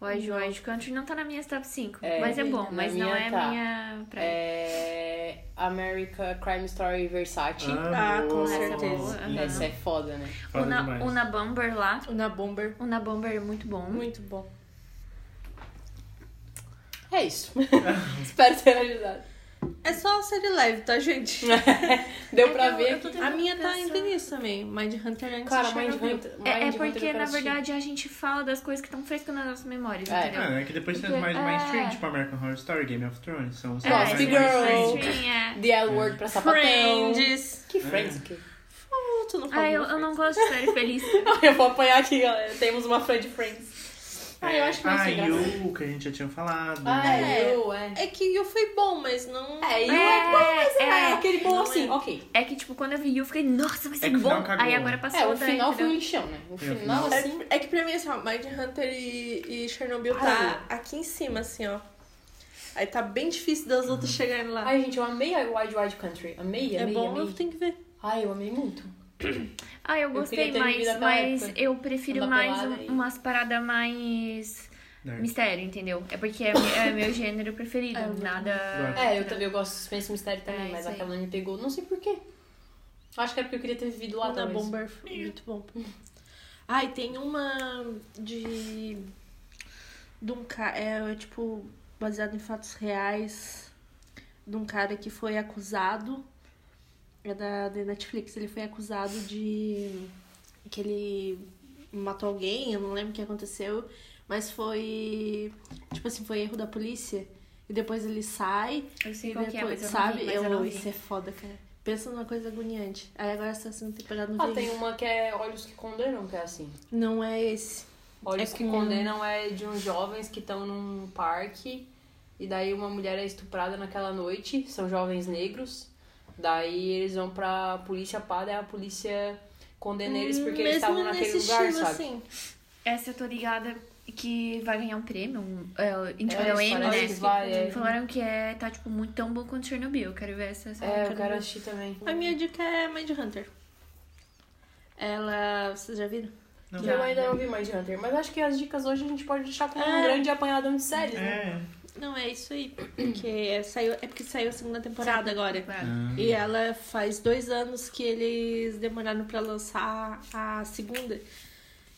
Wild Wild Country não tá na minha top 5. É, mas é bom, mas não minha é tá. minha praia. É... America Crime Story Versace. Ah, com boa. certeza. Essa é foda, né? Foda Una, demais. Una Bomber lá. Na Bomber. Una Bomber é muito bom. Muito bom. É isso. Espero ter ajudado. É só série leve, tá, gente? Deu É pra eu- ver eu. A minha tá em Vinícius também. Mind Hunter antes Cara, de Mind. Hunter... É, é porque, na verdade, a gente fala das coisas que estão frescas nas nossas memórias, É. entendeu? Ah, é que depois tem mais é. mainstream, tipo American Horror Story, Game of Thrones. São os É, esse Girl. mainstream, é. The L Word pra sapatão. Friends. Que Friends? Que... Oh, tu não. Ah, eu, eu não gosto de série feliz. eu vou apanhar aqui, galera. Temos uma fã de Friends. Ah, eu acho que vai Ah, ser o que a gente já tinha falado. Ah, É. é, eu, é. É que You foi bom, mas não. É, o É, é bom, mas é, é. aquele bom Não assim, é. ok. É que, tipo, quando eu vi, eu fiquei, nossa, vai ser É que o bom. final cagou. Aí agora passou É, o daí, final foi um entendeu? lixão, né? O final, final. assim... É, é que pra mim, assim, ó, Mind Hunter e, e Chernobyl tá aqui em cima, assim, ó. Aí tá bem difícil das outras chegarem lá. Ai, gente, eu amei a Wild Wild Country. Amei, é amei, bom, amei. eu tenho que ver. Ai, eu amei muito. Ah, eu gostei, ter vivido mas, época. eu prefiro Andar mais um- e- umas paradas mais Nerd. mistério, entendeu? É porque é, é meu gênero preferido. É, nada. É, eu também eu gosto de suspense e mistério também, É, mas aquela me pegou, não sei porquê. Acho que é porque eu queria ter vivido lá na. Bomber muito bom. Ai, tem uma de. De um cara. É tipo, baseado em fatos reais. De um cara que foi acusado. É da, da Netflix. Ele foi acusado de. Que ele matou alguém, eu não lembro o que aconteceu. Mas foi. Tipo assim, foi erro da polícia. E depois ele sai. Eu sei E é, depois, mas eu não sabe? vi, mas eu. Isso é foda, cara. Pensa numa coisa agoniante. Aí agora essa segunda temporada não Ah, tem uma que é Olhos que Condenam, que é assim. Não é esse. Olhos É que com- Condenam é de uns jovens que estão num parque e daí uma mulher é estuprada naquela noite, são jovens negros. Daí eles vão pra polícia pá, daí a polícia condena eles porque eles Mesmo estavam naquele nesse lugar, estilo, sabe? assim. Essa eu tô ligada. que vai ganhar um prêmio, um, é, indicado É, ao Emmy, parece né? que vai, é. Falaram que é, tá, tipo, muito tão bom quanto Chernobyl. Eu quero ver essa série. É, eu quero assistir também. A minha dica é Mind Hunter. Ela. Vocês já viram? Não. Eu ainda não vi mais de Hunter, mas acho que as dicas hoje a gente pode deixar como um É. grande apanhadão de séries, né? Não, é isso aí. Porque é, saiu, é porque saiu a segunda temporada agora. Ah. E ela faz dois anos que eles demoraram pra lançar a segunda.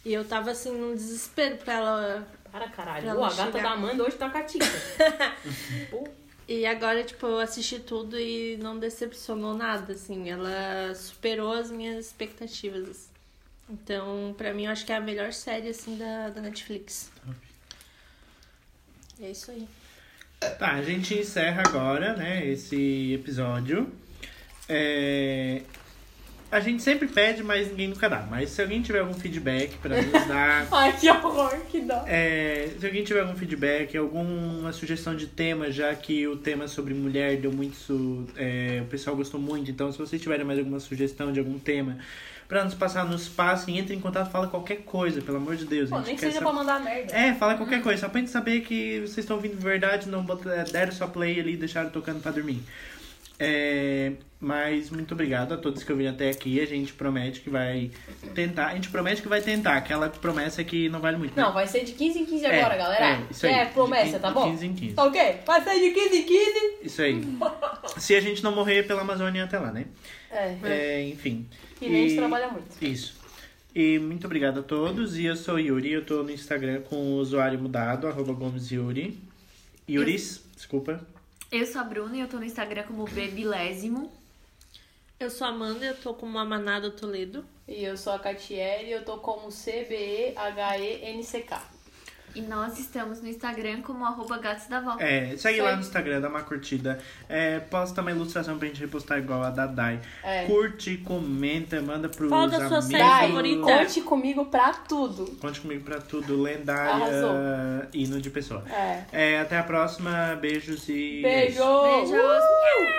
E eu tava assim num desespero pra ela. Para caralho. Pra a gata chegar. da Amanda hoje tá catica. Pô, E agora, tipo, eu assisti tudo e não decepcionou nada, assim. Ela superou as minhas expectativas. Então, pra mim, eu acho que é a melhor série, assim, da, da Netflix. É isso aí. Tá, a gente encerra agora, né, esse episódio. É, A gente sempre pede, mas ninguém nunca dá. Mas se alguém tiver algum feedback pra nos dar. Ai, que horror, que dó. é, se alguém tiver algum feedback, alguma sugestão de tema, já que o tema sobre mulher deu muito. su- é, o pessoal gostou muito. Então, se vocês tiverem mais alguma sugestão de algum tema pra nos passar, nos passem, entre em contato, fala qualquer coisa, pelo amor de Deus. Pô, nem que seja saber- pra mandar merda. É, fala qualquer coisa, só pra gente saber que vocês estão ouvindo de verdade, não bota- deram só play ali e deixaram tocando pra dormir. É, mas muito obrigado a todos que ouviram até aqui. A gente promete que vai tentar. A gente promete que vai tentar. Aquela promessa que não vale muito. né? Não, vai ser de 15 em 15 É, agora, galera. é, isso aí. É promessa, De- tá de bom? 15 em 15. Tá ok? Vai ser de 15 em 15. Isso aí. Se a gente não morrer pela Amazônia até lá, né? É. É, enfim. E nem a gente trabalha muito. Isso. E muito obrigado a todos. E eu sou Yuri, eu tô no Instagram com o usuário mudado, arroba Gomes Yuri. Yuris, desculpa. Eu sou a Bruna e eu tô no Instagram como Bebilésimo. Eu sou a Amanda, eu tô com uma Manada Toledo. E eu sou a Catiele e eu tô como C-B-E-H-E-N-C-K. E nós estamos no Instagram como arroba gatos da Vó. É, segue lá no Instagram, dá uma curtida. É, posta uma ilustração pra gente repostar igual a da Dai. É. Curte, comenta, manda pros Qual da sua série Dai, favorita? conte comigo pra tudo. Conte comigo pra tudo. Lendária, Arrasou. hino de pessoa. É. É, até a próxima. Beijos e. Beijo! Beijos!